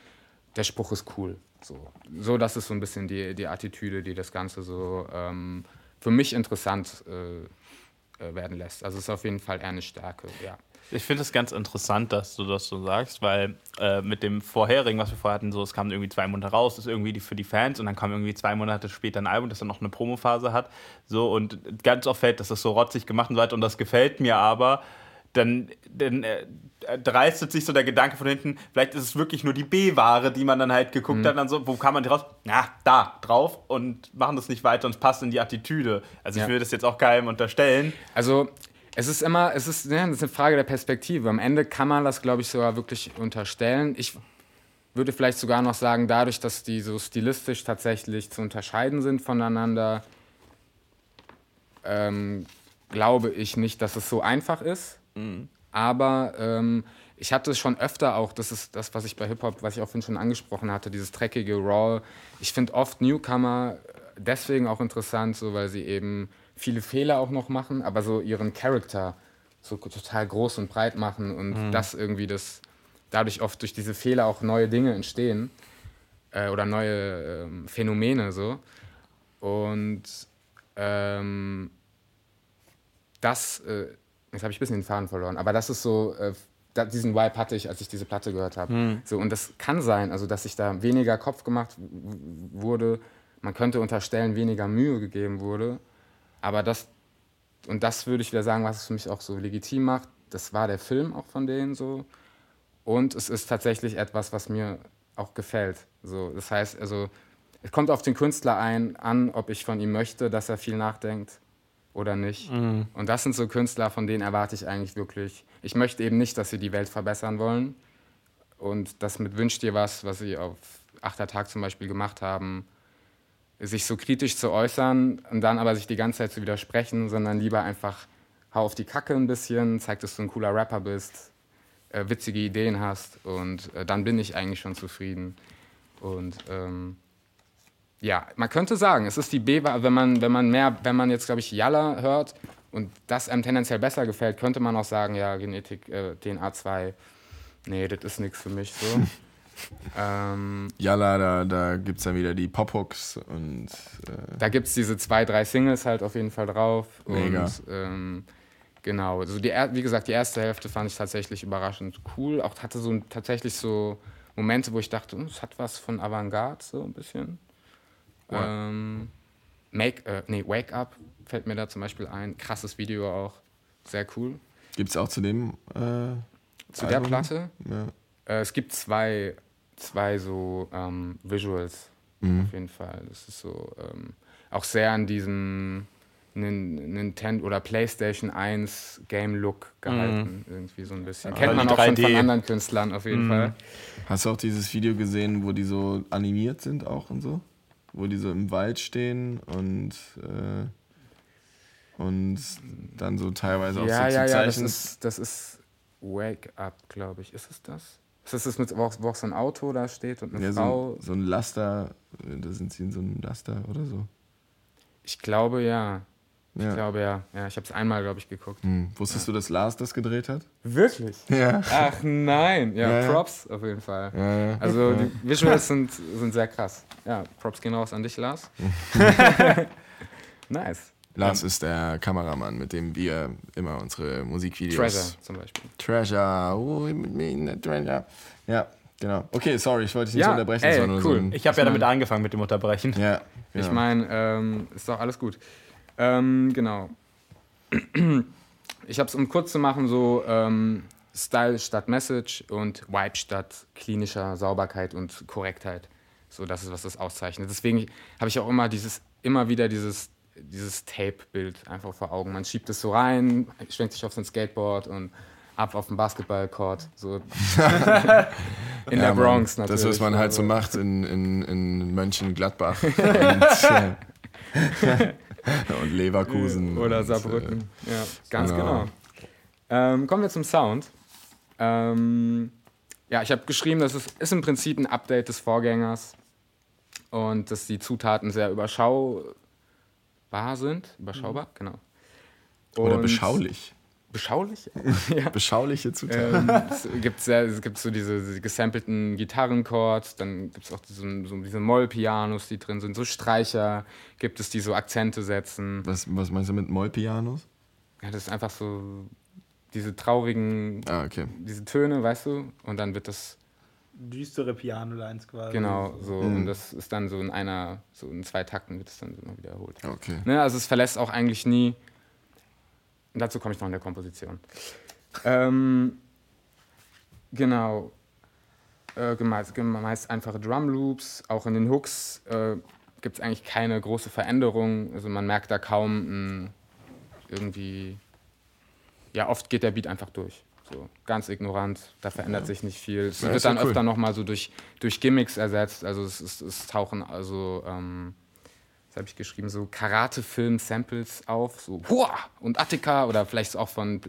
der Spruch ist cool. So, so das ist so ein bisschen die, die Attitüde, die das Ganze so ähm, für mich interessant äh, äh, werden lässt. Also es ist auf jeden Fall eher eine Stärke, ja. Ich finde es ganz interessant, dass du das so sagst, weil äh, mit dem vorherigen, was wir vorher hatten, so, es kam irgendwie zwei Monate raus, das ist irgendwie die, für die Fans und dann kam irgendwie zwei Monate später ein Album, das dann noch eine Promophase hat. So und ganz oft fällt, dass das so rotzig gemacht wird und das gefällt mir aber. Dann, dann äh, dreistet sich so der Gedanke von hinten, vielleicht ist es wirklich nur die B-Ware, die man dann halt geguckt hat, dann so, wo kam man die raus? Na, da, drauf und machen das nicht weiter und es passt in die Attitüde. Also Ja. ich will das jetzt auch keinem unterstellen. Also es ist immer, es ist, ja, das ist eine Frage der Perspektive. Am Ende kann man das, glaube ich, sogar wirklich unterstellen. Ich würde vielleicht sogar noch sagen, dadurch, dass die so stilistisch tatsächlich zu unterscheiden sind voneinander, ähm, glaube ich nicht, dass es so einfach ist. Aber ähm, ich hatte es schon öfter auch, das ist das, was ich bei Hip-Hop, was ich auch vorhin schon angesprochen hatte, dieses dreckige Raw. Ich finde oft Newcomer deswegen auch interessant, so weil sie eben viele Fehler auch noch machen, aber so ihren Charakter so total groß und breit machen und das irgendwie das dadurch oft durch diese Fehler auch neue Dinge entstehen äh, oder neue ähm, Phänomene so. Und ähm, das äh, jetzt habe ich ein bisschen den Faden verloren, aber das ist so äh, da, diesen Vibe hatte ich, als ich diese Platte gehört habe. So und das kann sein, also dass sich da weniger Kopf gemacht wurde, man könnte unterstellen, weniger Mühe gegeben wurde, aber das und das würde ich wieder sagen, was es für mich auch so legitim macht. Das war der Film auch von denen so. Und es ist tatsächlich etwas, was mir auch gefällt. So, das heißt, also, es kommt auf den Künstler ein, an, ob ich von ihm möchte, dass er viel nachdenkt oder nicht. Und das sind so Künstler, von denen erwarte ich eigentlich wirklich. Ich möchte eben nicht, dass sie die Welt verbessern wollen. Und das mit Wünsch dir was, was sie auf Achter Tag zum Beispiel gemacht haben, sich so kritisch zu äußern und dann aber sich die ganze Zeit zu widersprechen, sondern lieber einfach hau auf die Kacke ein bisschen, zeig, dass du ein cooler Rapper bist, äh, witzige Ideen hast und äh, dann bin ich eigentlich schon zufrieden. Und ähm, ja, man könnte sagen, es ist die B, wenn man, wenn man mehr, wenn man jetzt, glaube ich, Yalla hört und das einem tendenziell besser gefällt, könnte man auch sagen, ja, Genetik, äh, DNA 2, nee, das ist nichts für mich so. ähm, Jalla, da, da gibt es dann wieder die Pop-Hooks und äh, da gibt es diese zwei, drei Singles halt auf jeden Fall drauf. Mega. Und ähm, Genau, also die, wie gesagt, die erste Hälfte fand ich tatsächlich überraschend cool. Auch hatte so tatsächlich so Momente, wo ich dachte, hm, es hat was von Avantgarde, so ein bisschen. Ähm, Make, äh, nee, Wake Up fällt mir da zum Beispiel ein. Krasses Video auch. Sehr cool. Gibt es auch zu dem äh, Zu der Album? Platte. Ja. Äh, es gibt zwei, zwei so ähm, Visuals Mhm. auf jeden Fall. Das ist so ähm, auch sehr an diesem Nin- Nintendo oder PlayStation 1 Game Look gehalten, irgendwie so ein bisschen. Kennt die man auch schon 3D. von anderen Künstlern auf jeden Fall. Hast du auch dieses Video gesehen, wo die so animiert sind auch und so? Wo die so im Wald stehen und, äh, und dann so teilweise auch Ja, so ja, zu ja, das ist, das ist Wake Up, glaube ich. Ist es das? Ist es das mit, wo auch, wo auch so ein Auto da steht und eine ja, Frau? so, so ein Laster, äh, da sind sie in so einem Laster oder so. Ich glaube ja. Ich Ja. glaube ja. Ja, ich habe es einmal, glaube ich, geguckt. Hm. Wusstest du, dass Lars das gedreht hat? Wirklich? Ja. Ach nein. Ja, Ja, ja. Props auf jeden Fall. Ja, ja. Also die Visuals sind, sind sehr krass. Ja, Props gehen raus an dich, Lars. nice. Lars ist der Kameramann, mit dem wir immer unsere Musikvideos. Treasure zum Beispiel. Treasure. Oh, mit mir in der Treasure. Ja, genau. Okay, sorry, ich wollte dich nicht Ja, unterbrechen. ey, so cool. ein, Ich habe ja damit angefangen mit dem Unterbrechen. ja, Ich genau. meine, ähm, ist doch alles gut. Ähm, genau. Ich habe es, um kurz zu machen, so ähm, Style statt Message und Vibe statt klinischer Sauberkeit und Korrektheit. So, das ist, was das auszeichnet. Deswegen habe ich auch immer dieses, immer wieder dieses, dieses Tape-Bild einfach vor Augen. Man schiebt es so rein, schwenkt sich auf sein Skateboard und ab auf den Basketballcourt. So in Ja, der Bronx natürlich. Das, was man halt so Also- macht in, in, in Mönchengladbach und, äh, und Leverkusen. Oder und, Saarbrücken. ja, ganz genau. genau. Ähm, kommen wir zum Sound. Ähm, ja, ich habe geschrieben, das ist, ist im Prinzip ein Update des Vorgängers und dass die Zutaten sehr überschaubar sind. Überschaubar, genau. Äh, oder Und- beschaulich. Beschaulich? ja. Beschauliche Zutaten. Ähm, es, gibt sehr, es gibt so diese, diese gesampelten Gitarrenchords, dann gibt es auch diese, so diese Moll-Pianos, die drin sind, so Streicher gibt es, die so Akzente setzen. Was, was meinst du mit Mollpianos? Ja, das ist einfach so diese traurigen, Ah, okay. diese Töne, weißt du? Und dann wird das, Düstere Piano-Lines quasi. genau, so. Mhm. Und das ist dann so in einer, so in zwei Takten wird es dann immer wiederholt. Okay. Ne, also es verlässt auch eigentlich nie. Und dazu komme ich noch in der Komposition. Ähm, genau. Äh, meist, meist einfache Drum Loops. Auch in den Hooks äh, gibt es eigentlich keine große Veränderung. Also man merkt da kaum ein, irgendwie. Ja, oft geht der Beat einfach durch. So, ganz ignorant, da verändert sich nicht viel. Es Ja, wird ja dann cool. öfter nochmal so durch, durch Gimmicks ersetzt. Also es, es, es tauchen also ähm, was habe ich geschrieben, so Karate-Film-Samples auf, so Hua! und Attika oder vielleicht auch von,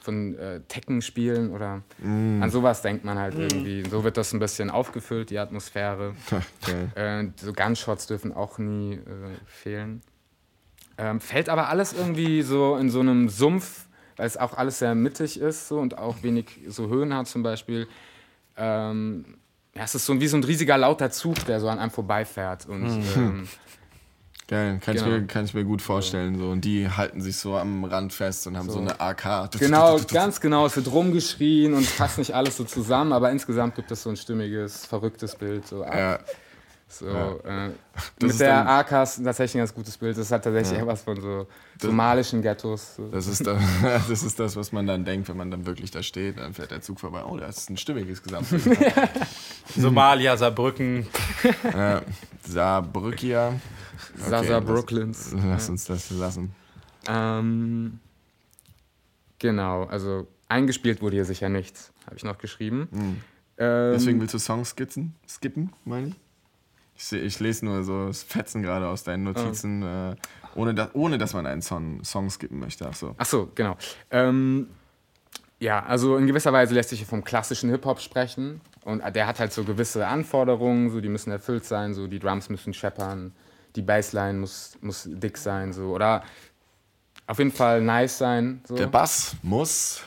von äh, Tekken-Spielen oder Mm. an sowas denkt man halt irgendwie. So wird das ein bisschen aufgefüllt, die Atmosphäre. Äh, so Gunshots dürfen auch nie äh, fehlen. Ähm, fällt aber alles irgendwie so in so einem Sumpf, weil es auch alles sehr mittig ist so, und auch wenig so Höhen hat zum Beispiel. Ähm, ja, es ist so wie so ein riesiger lauter Zug, der so an einem vorbeifährt. Und ähm, Geil, kann, ich Genau. mir, kann ich mir gut vorstellen. So. Und die halten sich so am Rand fest und haben so, So. eine AK. Genau, ganz genau. Es wird rumgeschrien und passt nicht alles so zusammen, aber insgesamt gibt es so ein stimmiges, verrücktes Bild. So, Ja, so, ja. Äh, mit der AK ist tatsächlich ein ganz gutes Bild. Das hat tatsächlich eher was von so somalischen Ghettos. So. das ist, da, das ist das, was man dann denkt, wenn man dann wirklich da steht. Dann fährt der Zug vorbei. Oh, das ist ein stimmiges Gesamtbild. Somalia, Saarbrücken. ja, Saarbrückia. Okay, Sasa das- Brooklyns. Lass uns das lassen. Ähm, genau, also eingespielt wurde hier sicher nichts, habe ich noch geschrieben. Ähm, Deswegen willst du Songs skizzen? skippen, meine ich? Ich, ich lese nur so Fetzen gerade aus deinen Notizen, äh, ohne, da, ohne dass man einen Song, Song skippen möchte. Ach so. Ach so, genau. Ähm, ja, also in gewisser Weise lässt sich hier vom klassischen Hip-Hop sprechen. Und der hat halt so gewisse Anforderungen, so die müssen erfüllt sein, so die Drums müssen scheppern, die Bassline muss, muss dick sein, so oder auf jeden Fall nice sein. So. Der Bass muss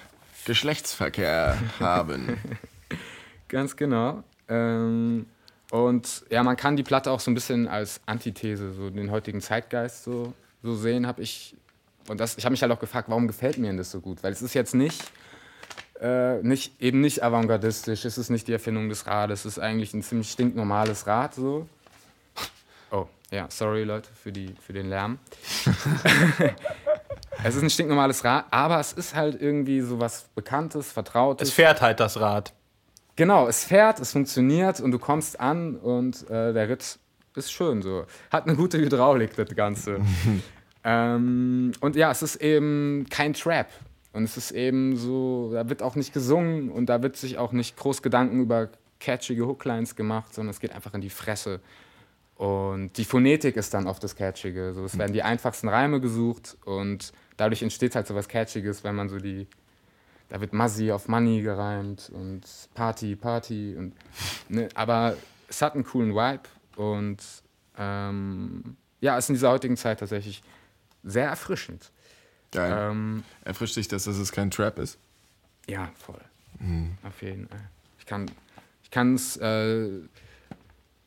Geschlechtsverkehr haben. Ganz genau. Ähm, und ja, man kann die Platte auch so ein bisschen als Antithese, so den heutigen Zeitgeist so, so sehen, habe ich und das, ich habe mich halt auch gefragt, warum gefällt mir denn das so gut? Weil es ist jetzt nicht, äh, nicht eben nicht avantgardistisch, es ist nicht die Erfindung des Rades, es ist eigentlich ein ziemlich stinknormales Rad so. Oh, ja, sorry Leute für, die, für den Lärm. es ist ein stinknormales Rad, aber es ist halt irgendwie so was Bekanntes, Vertrautes. Es fährt halt das Rad. Genau, es fährt, es funktioniert und du kommst an und äh, der Ritt ist schön so. Hat eine gute Hydraulik, das Ganze. ähm, und ja, es ist eben kein Trap. Und es ist eben so, da wird auch nicht gesungen und da wird sich auch nicht groß Gedanken über catchige Hooklines gemacht, sondern es geht einfach in die Fresse. Und die Phonetik ist dann oft das Catchige. So, es werden die einfachsten Reime gesucht und dadurch entsteht halt so was Catchiges, wenn man so die, da wird Muzzy auf Money gereimt und Party, Party und, ne, aber es hat einen coolen Vibe und ähm, ja, ist in dieser heutigen Zeit tatsächlich sehr erfrischend. Geil. Ähm, Erfrischt dich, dass es kein Trap ist? ja, voll. Auf jeden Fall. Ich kann ich es, äh,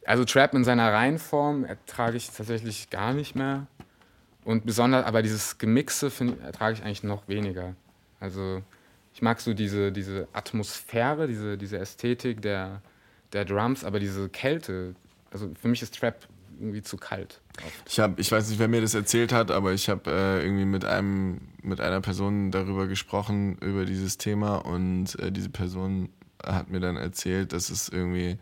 also Trap in seiner Reihenform ertrage ich tatsächlich gar nicht mehr. Und besonders, aber dieses Gemixe find, ertrage ich eigentlich noch weniger. Also ich mag so diese, diese Atmosphäre, diese, diese Ästhetik der, der Drums, aber diese Kälte, also für mich ist Trap irgendwie zu kalt. Ich habe, ich weiß nicht, wer mir das erzählt hat, aber ich habe äh, irgendwie mit einem, mit einer Person darüber gesprochen über dieses Thema und äh, diese Person hat mir dann erzählt, dass es irgendwie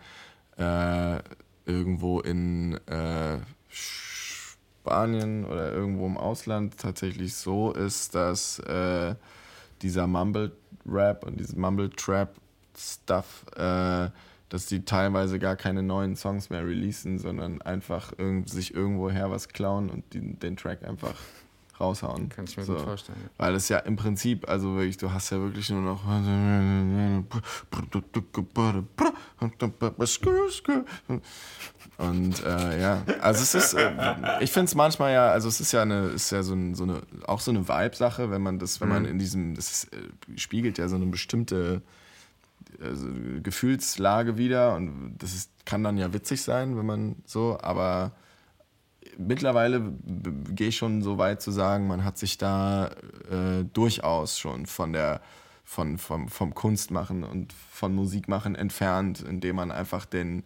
äh, irgendwo in äh, Spanien oder irgendwo im Ausland tatsächlich so ist, dass äh, dieser Mumble Rap und dieses Mumble Trap Stuff, äh, dass die teilweise gar keine neuen Songs mehr releasen, sondern einfach irgend, sich irgendwoher was klauen und die, den Track einfach raushauen. Kann ich mir So. gut vorstellen. Weil es ja im Prinzip, also wirklich, du hast ja wirklich nur noch. Und äh, ja, also es ist, äh, ich finde es manchmal ja, also es ist ja eine, ist ja so, ein, so eine, auch so eine Vibe-Sache, wenn man das, wenn man in diesem, das ist, äh, spiegelt ja so eine bestimmte also, Gefühlslage wieder und das ist, kann dann ja witzig sein, wenn man so, aber mittlerweile gehe ich schon so weit zu sagen, man hat sich da äh, durchaus schon von der von, vom, vom Kunstmachen und von Musikmachen entfernt, indem man einfach den,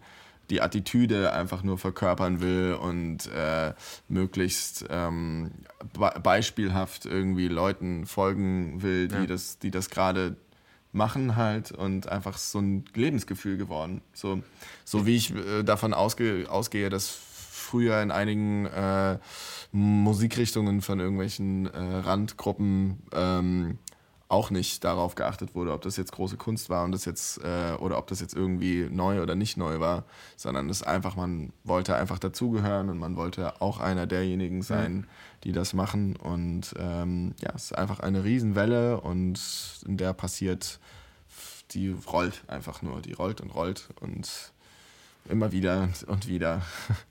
die Attitüde einfach nur verkörpern will und äh, möglichst ähm, be beispielhaft irgendwie Leuten folgen will, die Ja. das, die das gerade machen halt und einfach so ein Lebensgefühl geworden. So, so wie ich äh, davon ausge ausgehe, dass früher in einigen äh, Musikrichtungen von irgendwelchen äh, Randgruppen ähm, auch nicht darauf geachtet wurde, ob das jetzt große Kunst war und das jetzt äh, oder ob das jetzt irgendwie neu oder nicht neu war, sondern es einfach man wollte einfach dazugehören und man wollte auch einer derjenigen sein, die das machen und ähm, ja, es ist einfach eine Riesenwelle und in der passiert, die rollt einfach nur, die rollt und rollt und immer wieder und wieder.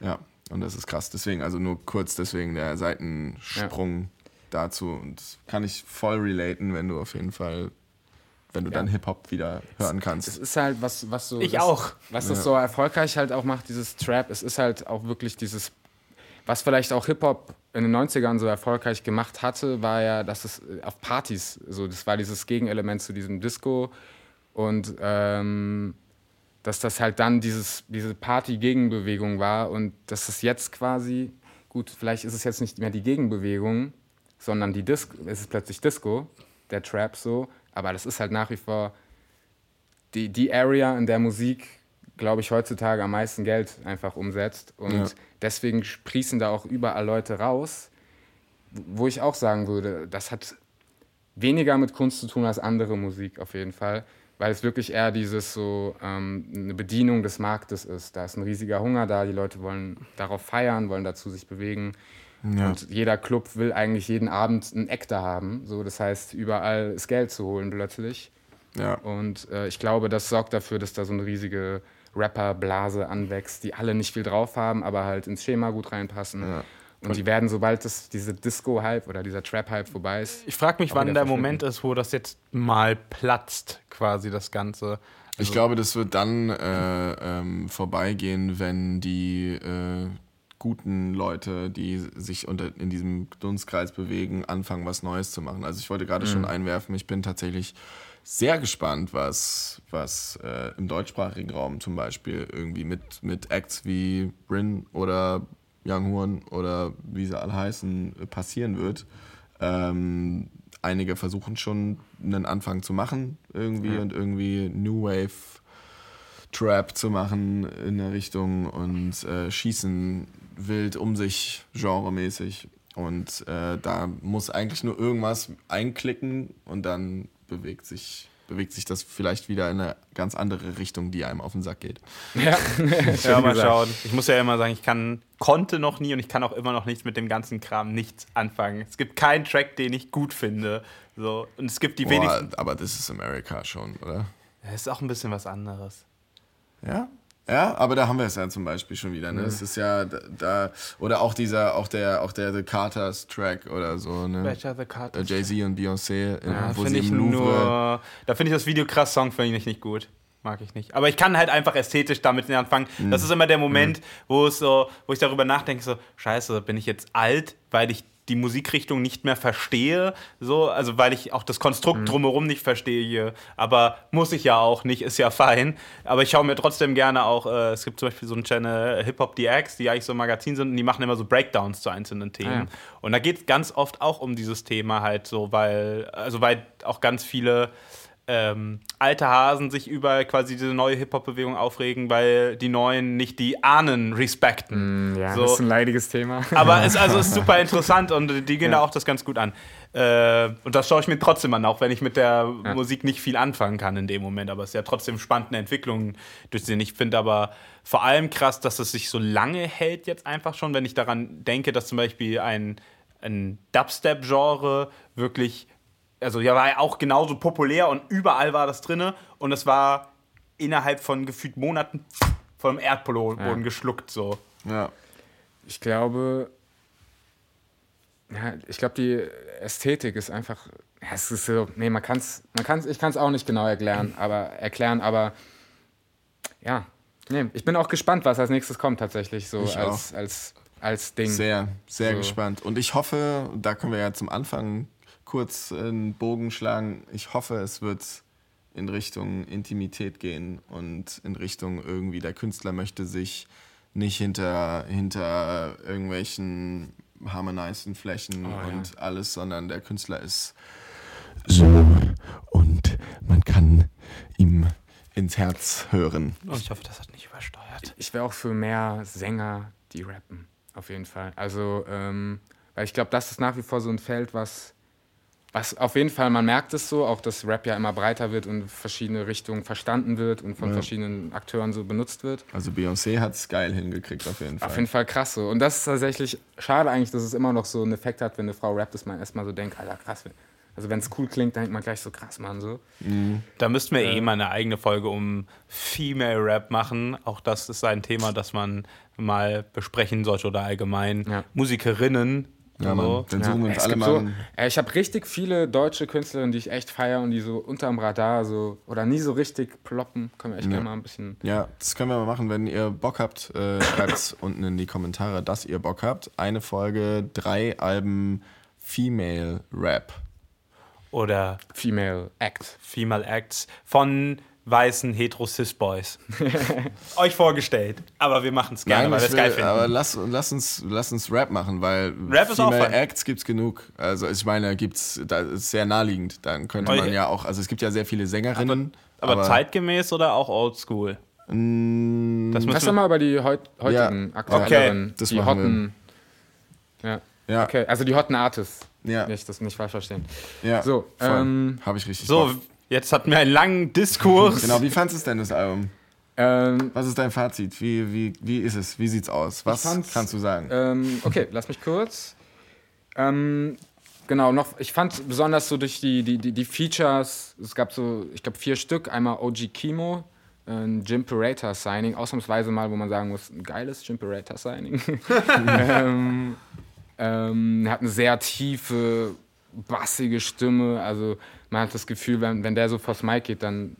ja, und das ist krass. Deswegen, also nur kurz deswegen der Seitensprung dazu. Und kann ich voll relaten, wenn du auf jeden Fall, wenn du Ja. dann Hip-Hop wieder hören Es kannst. ist halt, was, was so. Ich das, auch. Was das so erfolgreich halt auch macht, dieses Trap, es ist halt auch wirklich dieses. Was vielleicht auch Hip-Hop in den 90ern so erfolgreich gemacht hatte, war ja, dass es äh, auf Partys so, das war dieses Gegenelement zu diesem Disco und ähm, dass das halt dann dieses, diese Party-Gegenbewegung war und dass es jetzt quasi, gut, vielleicht ist es jetzt nicht mehr die Gegenbewegung, sondern die Disco, es ist plötzlich Disco, der Trap so, aber das ist halt nach wie vor die, die Area, in der Musik, glaube ich, heutzutage am meisten Geld einfach umsetzt. Und Ja. deswegen sprießen da auch überall Leute raus, wo ich auch sagen würde, das hat weniger mit Kunst zu tun als andere Musik auf jeden Fall, weil es wirklich eher dieses so ähm, eine Bedienung des Marktes ist. Da ist ein riesiger Hunger da, die Leute wollen darauf feiern, wollen dazu sich bewegen. Ja. Und jeder Club will eigentlich jeden Abend einen Act da haben. So, das heißt, überall ist Geld zu holen plötzlich. Ja. Und äh, ich glaube, das sorgt dafür, dass da so eine riesige Rapper-Blase anwächst, die alle nicht viel drauf haben, aber halt ins Schema gut reinpassen. Ja. Und die werden, sobald das, diese Disco-Hype oder dieser Trap-Hype vorbei ist, Ich frage mich, wann der. Moment ist, wo das jetzt mal platzt, quasi das Ganze. Ich glaube, das wird dann äh, ähm, vorbeigehen, wenn die äh, guten Leute, die sich unter, in diesem Dunstkreis bewegen, anfangen, was Neues zu machen. Also ich wollte gerade schon einwerfen, ich bin tatsächlich sehr gespannt, was, was äh, im deutschsprachigen Raum zum Beispiel irgendwie mit, mit Acts wie Bryn oder Young Horn oder wie sie alle heißen, passieren wird. Ähm, einige versuchen schon einen Anfang zu machen irgendwie und irgendwie New Wave Trap zu machen in der Richtung und äh, schießen wild um sich genremäßig. Und äh, da muss eigentlich nur irgendwas einklicken und dann bewegt sich, bewegt sich das vielleicht wieder in eine ganz andere Richtung, die einem auf den Sack geht. Ja, Ja, mal schauen. Ich muss ja immer sagen, ich kann, konnte noch nie und ich kann auch immer noch nichts mit dem ganzen Kram nichts anfangen. Es gibt keinen Track, den ich gut finde. So. Und es gibt die wenigsten. Boah, aber das ist Amerika schon, oder? Ja, ist auch ein bisschen was anderes. Ja? Ja, aber da haben wir es ja zum Beispiel schon wieder. Ne? Es ist ja da, oder auch dieser, auch der, auch der The Carters Track oder so. Ne? Welcher The Carters? Äh, Jay Z und Beyoncé, Ja, wo sie ich im Louvre. nur. Da finde ich das Video krass, Song finde ich nicht gut. Mag ich nicht. Aber ich kann halt einfach ästhetisch damit anfangen. Mhm. Das ist immer der Moment, wo es so, wo ich darüber nachdenke, so, scheiße, bin ich jetzt alt, weil ich die Musikrichtung nicht mehr verstehe, so, also weil ich auch das Konstrukt Mhm. drumherum nicht verstehe hier. Aber muss ich ja auch nicht, ist ja fein. Aber ich schaue mir trotzdem gerne auch, äh, es gibt zum Beispiel so einen Channel Hip Hop DX, die eigentlich so ein Magazin sind und die machen immer so Breakdowns zu einzelnen Themen. Ah, ja. Und da geht es ganz oft auch um dieses Thema halt so, weil, also weil auch ganz viele ähm, alte Hasen sich über quasi diese neue Hip-Hop-Bewegung aufregen, weil die Neuen nicht die Ahnen respekten. Ja, so. das ist ein leidiges Thema. Aber es also ist super interessant und die gehen da auch das ganz gut an. Äh, und das schaue ich mir trotzdem an, auch wenn ich mit der Ja. Musik nicht viel anfangen kann in dem Moment. Aber es ist ja trotzdem spannende Entwicklungen durchsehen. Ich finde aber vor allem krass, dass es sich so lange hält jetzt einfach schon, wenn ich daran denke, dass zum Beispiel ein, ein Dubstep-Genre wirklich, also ja, war ja auch genauso populär und überall war das drinne und es war innerhalb von gefühlt Monaten vom Erdpolboden Ja. geschluckt so. Ja. Ich glaube, ja, ich glaube, die Ästhetik ist einfach, ja, es ist so, nee, man kann es, man kann's, ich kann es auch nicht genau erklären, aber erklären, aber ja, nee, ich bin auch gespannt, was als nächstes kommt tatsächlich, so Ich als, als, als Ding. Sehr, sehr So. gespannt. Und ich hoffe, da können wir ja zum Anfang kurz einen Bogen schlagen. Ich hoffe, es wird in Richtung Intimität gehen und in Richtung irgendwie, der Künstler möchte sich nicht hinter, hinter irgendwelchen harmonizeden Flächen Oh, ja. und alles, sondern der Künstler ist so und man kann ihm ins Herz hören. Und ich hoffe, das hat nicht übersteuert. Ich wäre auch für mehr Sänger, die rappen, auf jeden Fall. Also, ähm, weil ich glaube, das ist nach wie vor so ein Feld, was, was auf jeden Fall, man merkt es so, auch dass Rap ja immer breiter wird und verschiedene Richtungen verstanden wird und von verschiedenen Akteuren so benutzt wird. Also Beyoncé hat es geil hingekriegt auf jeden Fall. Auf jeden Fall krass so. Und das ist tatsächlich schade eigentlich, dass es immer noch so einen Effekt hat, wenn eine Frau rappt, dass man erstmal so denkt, Alter, krass. Also wenn es cool klingt, dann denkt man gleich so krass, Mann, so. Da müssten wir eh mal eine eigene Folge um Female Rap machen. Auch das ist ein Thema, das man mal besprechen sollte oder allgemein Ja. Musikerinnen. Ja, so. Mann, dann suchen wir uns es alle mal so, äh, ich habe richtig viele deutsche Künstlerinnen, die ich echt feiere und die so unterm Radar so oder nie so richtig ploppen. Können wir echt Ja. gerne mal ein bisschen. Ja, das können wir mal machen, wenn ihr Bock habt. Äh, Schreibt unten in die Kommentare, dass ihr Bock habt. Eine Folge, drei Alben Female Rap. Oder Female Act. Female Acts von weißen hetero-cis-Boys. Euch vorgestellt. Aber wir machen es gerne, weil wir ich es geil finden. aber lass, lass, uns, lass uns Rap machen, weil Rap ist auch Female fun. Acts gibt's genug. Also ich meine, gibt's, da ist sehr naheliegend. Dann könnte man ja. auch, also es gibt ja sehr viele Sängerinnen. aber, zeitgemäß oder auch oldschool? mh, Das Lass müssen doch wir, mal über die heut, heutigen Ja, aktuelleren, das die hotten. Ja. Ja, Okay, also die hotten Artists. ja, Nicht, das nicht falsch verstehen. ja. So, voll. ähm, habe ich richtig so, Bock. Jetzt hatten wir einen langen Diskurs. Genau, wie fandest du denn das Album? Ähm, Was ist dein Fazit? Wie, wie, wie ist es? Wie sieht's aus? Was kannst du sagen? Ähm, okay, lass mich kurz. Ähm, genau, noch, ich fand besonders so durch die, die, die, die Features, es gab so, ich glaube, vier Stück. Einmal OG Kimo, ein Jim Parata Signing, ausnahmsweise mal, wo man sagen muss, ein geiles Jim Parata Signing. ähm, ähm, er hat eine sehr tiefe, bassige Stimme. Also man hat das Gefühl, wenn, wenn der so vors Mic geht, dann,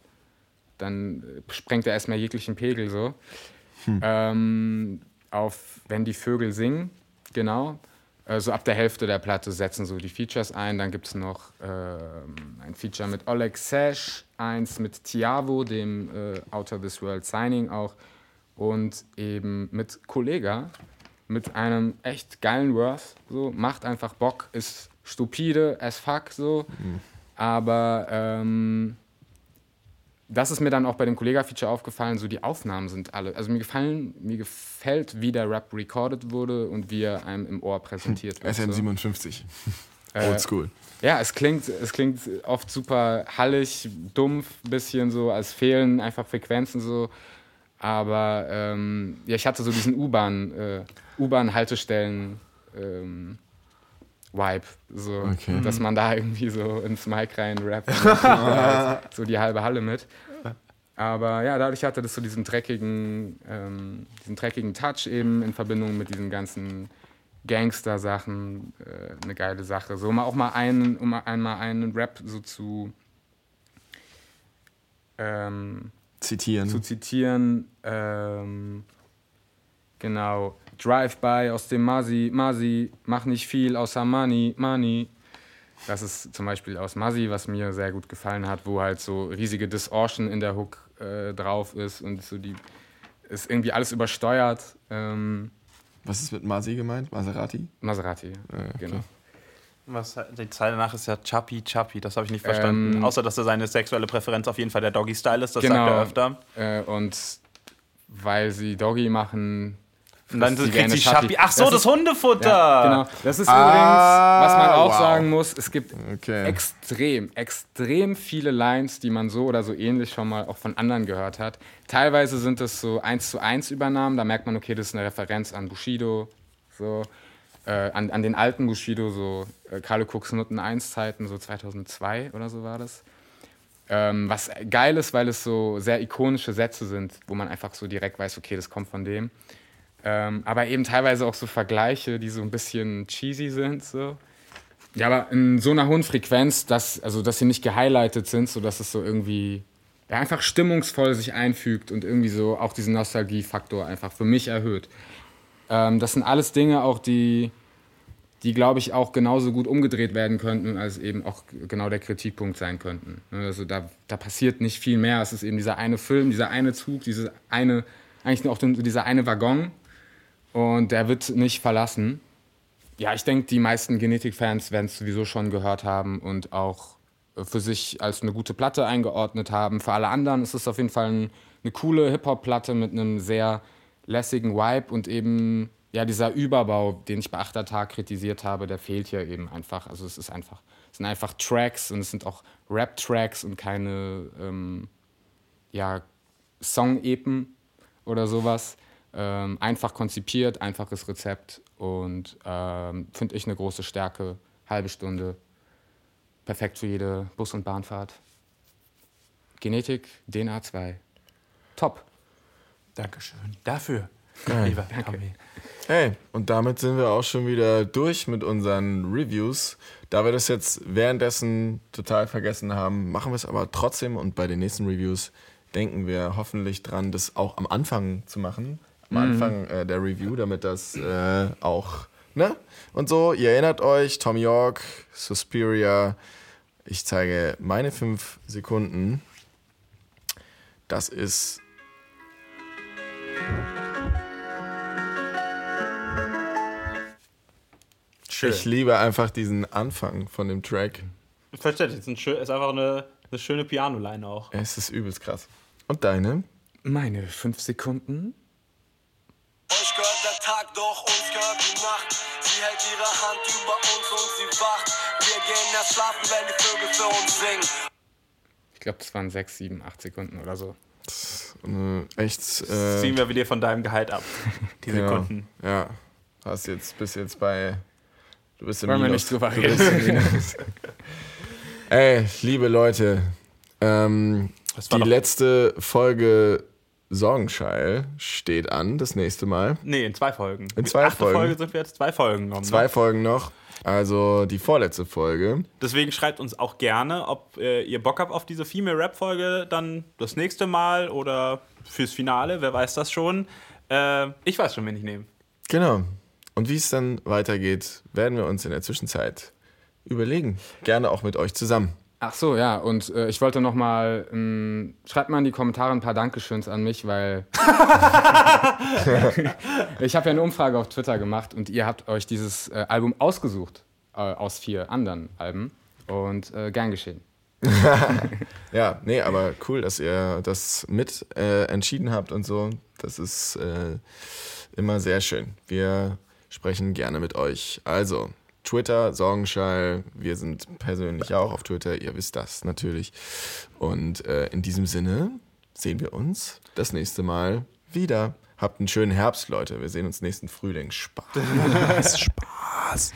dann äh, sprengt er erstmal jeglichen Pegel so. Ähm, auf Wenn die Vögel singen, genau. Äh, so ab der Hälfte der Platte setzen so die Features ein. Dann gibt es noch ähm, ein Feature mit Oleg Sesh, eins mit Tiavo, dem äh, Outer This World Signing auch. Und eben mit Kollega, mit einem echt geilen Worth. So, macht einfach Bock, ist stupide as fuck so. Aber ähm, das ist mir dann auch bei dem Kollega-Feature aufgefallen, so die Aufnahmen sind alle, also mir gefallen, mir gefällt, wie der Rap recorded wurde und wie er einem im Ohr präsentiert wird. so. SM57. Äh, Oldschool. Ja, es klingt, es klingt oft super hallig, dumpf, bisschen so, als fehlen einfach Frequenzen so. Aber ähm, ja, ich hatte so diesen U-Bahn, äh, U-Bahn-Haltestellen ähm, Vibe, so, Okay. dass man da irgendwie so ins Mic rein rappt, halt so die halbe Halle mit. Aber ja, dadurch hatte das so diesen dreckigen, ähm, diesen dreckigen Touch eben in Verbindung mit diesen ganzen Gangster-Sachen, äh, eine geile Sache. So, um auch mal einen, um einmal einen Rap so zu, ähm, Zitieren. zu zitieren. Ähm, genau. Drive-by aus dem Masi, Masi, mach nicht viel außer Money, Money. Das ist zum Beispiel aus Masi, was mir sehr gut gefallen hat, wo halt so riesige Distortion in der Hook äh, drauf ist und so die ist irgendwie alles übersteuert. Ähm, Was ist mit Masi gemeint? Maserati? Maserati, okay. genau. Was, die Zeile danach ist ja Chappy Chappy, das habe ich nicht verstanden. Ähm, Außer, dass er seine sexuelle Präferenz auf jeden Fall der Doggy-Style ist, das Genau. sagt er öfter. Äh, und weil sie Doggy machen. Und dann kriegt sie Chappy. Ach so, das, ist- Hundefutter! Ja, genau. Das ist Ah, übrigens, was man auch wow. sagen muss, es gibt Okay. extrem, extrem viele Lines, die man so oder so ähnlich schon mal auch von anderen gehört hat. Teilweise sind es so eins zu eins Übernahmen, da merkt man, okay, das ist eine Referenz an Bushido, so äh, an, an den alten Bushido, so äh, Carlo Cooks Nutten 1 Zeiten, so 2002 oder so war das. Ähm, was geil ist, weil es so sehr ikonische Sätze sind, wo man einfach so direkt weiß, okay, das kommt von dem. Ähm, aber eben teilweise auch so Vergleiche, die so ein bisschen cheesy sind. So. Ja, aber in so einer hohen Frequenz, dass, also, dass sie nicht gehighlightet sind, sodass es so irgendwie ja, einfach stimmungsvoll sich einfügt und irgendwie so auch diesen Nostalgiefaktor einfach für mich erhöht. Ähm, das sind alles Dinge auch, die, die glaube ich, auch genauso gut umgedreht werden könnten, als eben auch genau der Kritikpunkt sein könnten. Ne, Also da, da passiert nicht viel mehr. Es ist eben dieser eine Film, dieser eine Zug, diese eine, eigentlich nur auch dieser eine Waggon und der wird nicht verlassen. Ja, ich denke, die meisten Genetik-Fans werden es sowieso schon gehört haben und auch für sich als eine gute Platte eingeordnet haben. Für alle anderen ist es auf jeden Fall ein, eine coole Hip-Hop-Platte mit einem sehr lässigen Vibe und eben ja dieser Überbau, den ich bei Achtertag kritisiert habe, der fehlt hier eben einfach. Also es ist einfach, es sind einfach Tracks und es sind auch Rap-Tracks und keine ähm, ja, Song-Epen oder sowas. Ähm, einfach konzipiert, einfaches Rezept und ähm, finde ich eine große Stärke. Halbe Stunde, perfekt für jede Bus- und Bahnfahrt. Genetik, DNA 2. Top. Dankeschön. Dafür, Geil. lieber Tommy. Hey, und damit sind wir auch schon wieder durch mit unseren Reviews. Da wir das jetzt währenddessen total vergessen haben, machen wir es aber trotzdem und bei den nächsten Reviews denken wir hoffentlich dran, das auch am Anfang zu machen. Am Anfang äh, der Review, damit das äh, auch, ne? Und so, ihr erinnert euch, Tom York, Suspiria. Ich zeige meine fünf Sekunden. Das ist Schön. Ich liebe einfach diesen Anfang von dem Track. Verständlich, ist, ein schön, ist einfach eine, eine schöne Pianoline auch. Es ist übelst krass. Und deine? Meine fünf Sekunden. Euch gehört der Tag, doch uns gehört die Nacht. Sie hält ihre Hand über uns und sie wacht. Wir gehen erst schlafen, wenn die Vögel für uns singen. Ich glaube, das waren sechs, sieben, acht Sekunden oder so. Äh, echt. Das Äh, ziehen wir wieder von deinem Gehalt ab. Die ja, Sekunden. ja. Hast jetzt, bist jetzt bei. Du bist im Wollen wir Minus. nicht drüber Du bist im Minus. Ey, liebe Leute. Ähm, Das die letzte Folge Sorgenscheil steht an, das nächste Mal. Nee, in zwei Folgen. In zwei achte Folgen. Folge sind wir jetzt zwei Folgen. Zwei Ne? Folgen noch. Also die vorletzte Folge. Deswegen schreibt uns auch gerne, ob äh, ihr Bock habt auf diese Female Rap Folge dann das nächste Mal oder fürs Finale, wer weiß das schon. Äh, ich weiß schon, wen ich nehme. Genau. Und wie es dann weitergeht, werden wir uns in der Zwischenzeit überlegen. Gerne auch mit euch zusammen. Ach so, ja, und äh, ich wollte noch mal, ähm, schreibt mal in die Kommentare ein paar Dankeschöns an mich, weil ich habe ja eine Umfrage auf Twitter gemacht und ihr habt euch dieses äh, Album ausgesucht äh, aus vier anderen Alben und äh, gern geschehen. Ja, nee, aber cool, dass ihr das mit äh, entschieden habt und so. Das ist äh, immer sehr schön. Wir sprechen gerne mit euch. Also, Twitter, Sorgenschall, wir sind persönlich auch auf Twitter, ihr wisst das natürlich. Und äh, in diesem Sinne sehen wir uns das nächste Mal wieder. Habt einen schönen Herbst, Leute. Wir sehen uns nächsten Frühling. Spaß. Spaß.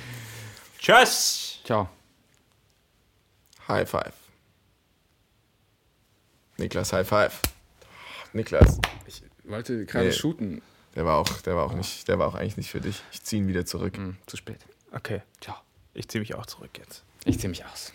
Tschüss! Ciao. High five. Niklas, High five. Niklas, Ich wollte gerade Nee. shooten. der war auch, der war auch nicht, der war auch eigentlich nicht für dich. Ich ziehe ihn wieder zurück. Hm, zu spät. Okay. Ciao. Ich ziehe mich auch zurück jetzt. Ich ziehe mich aus.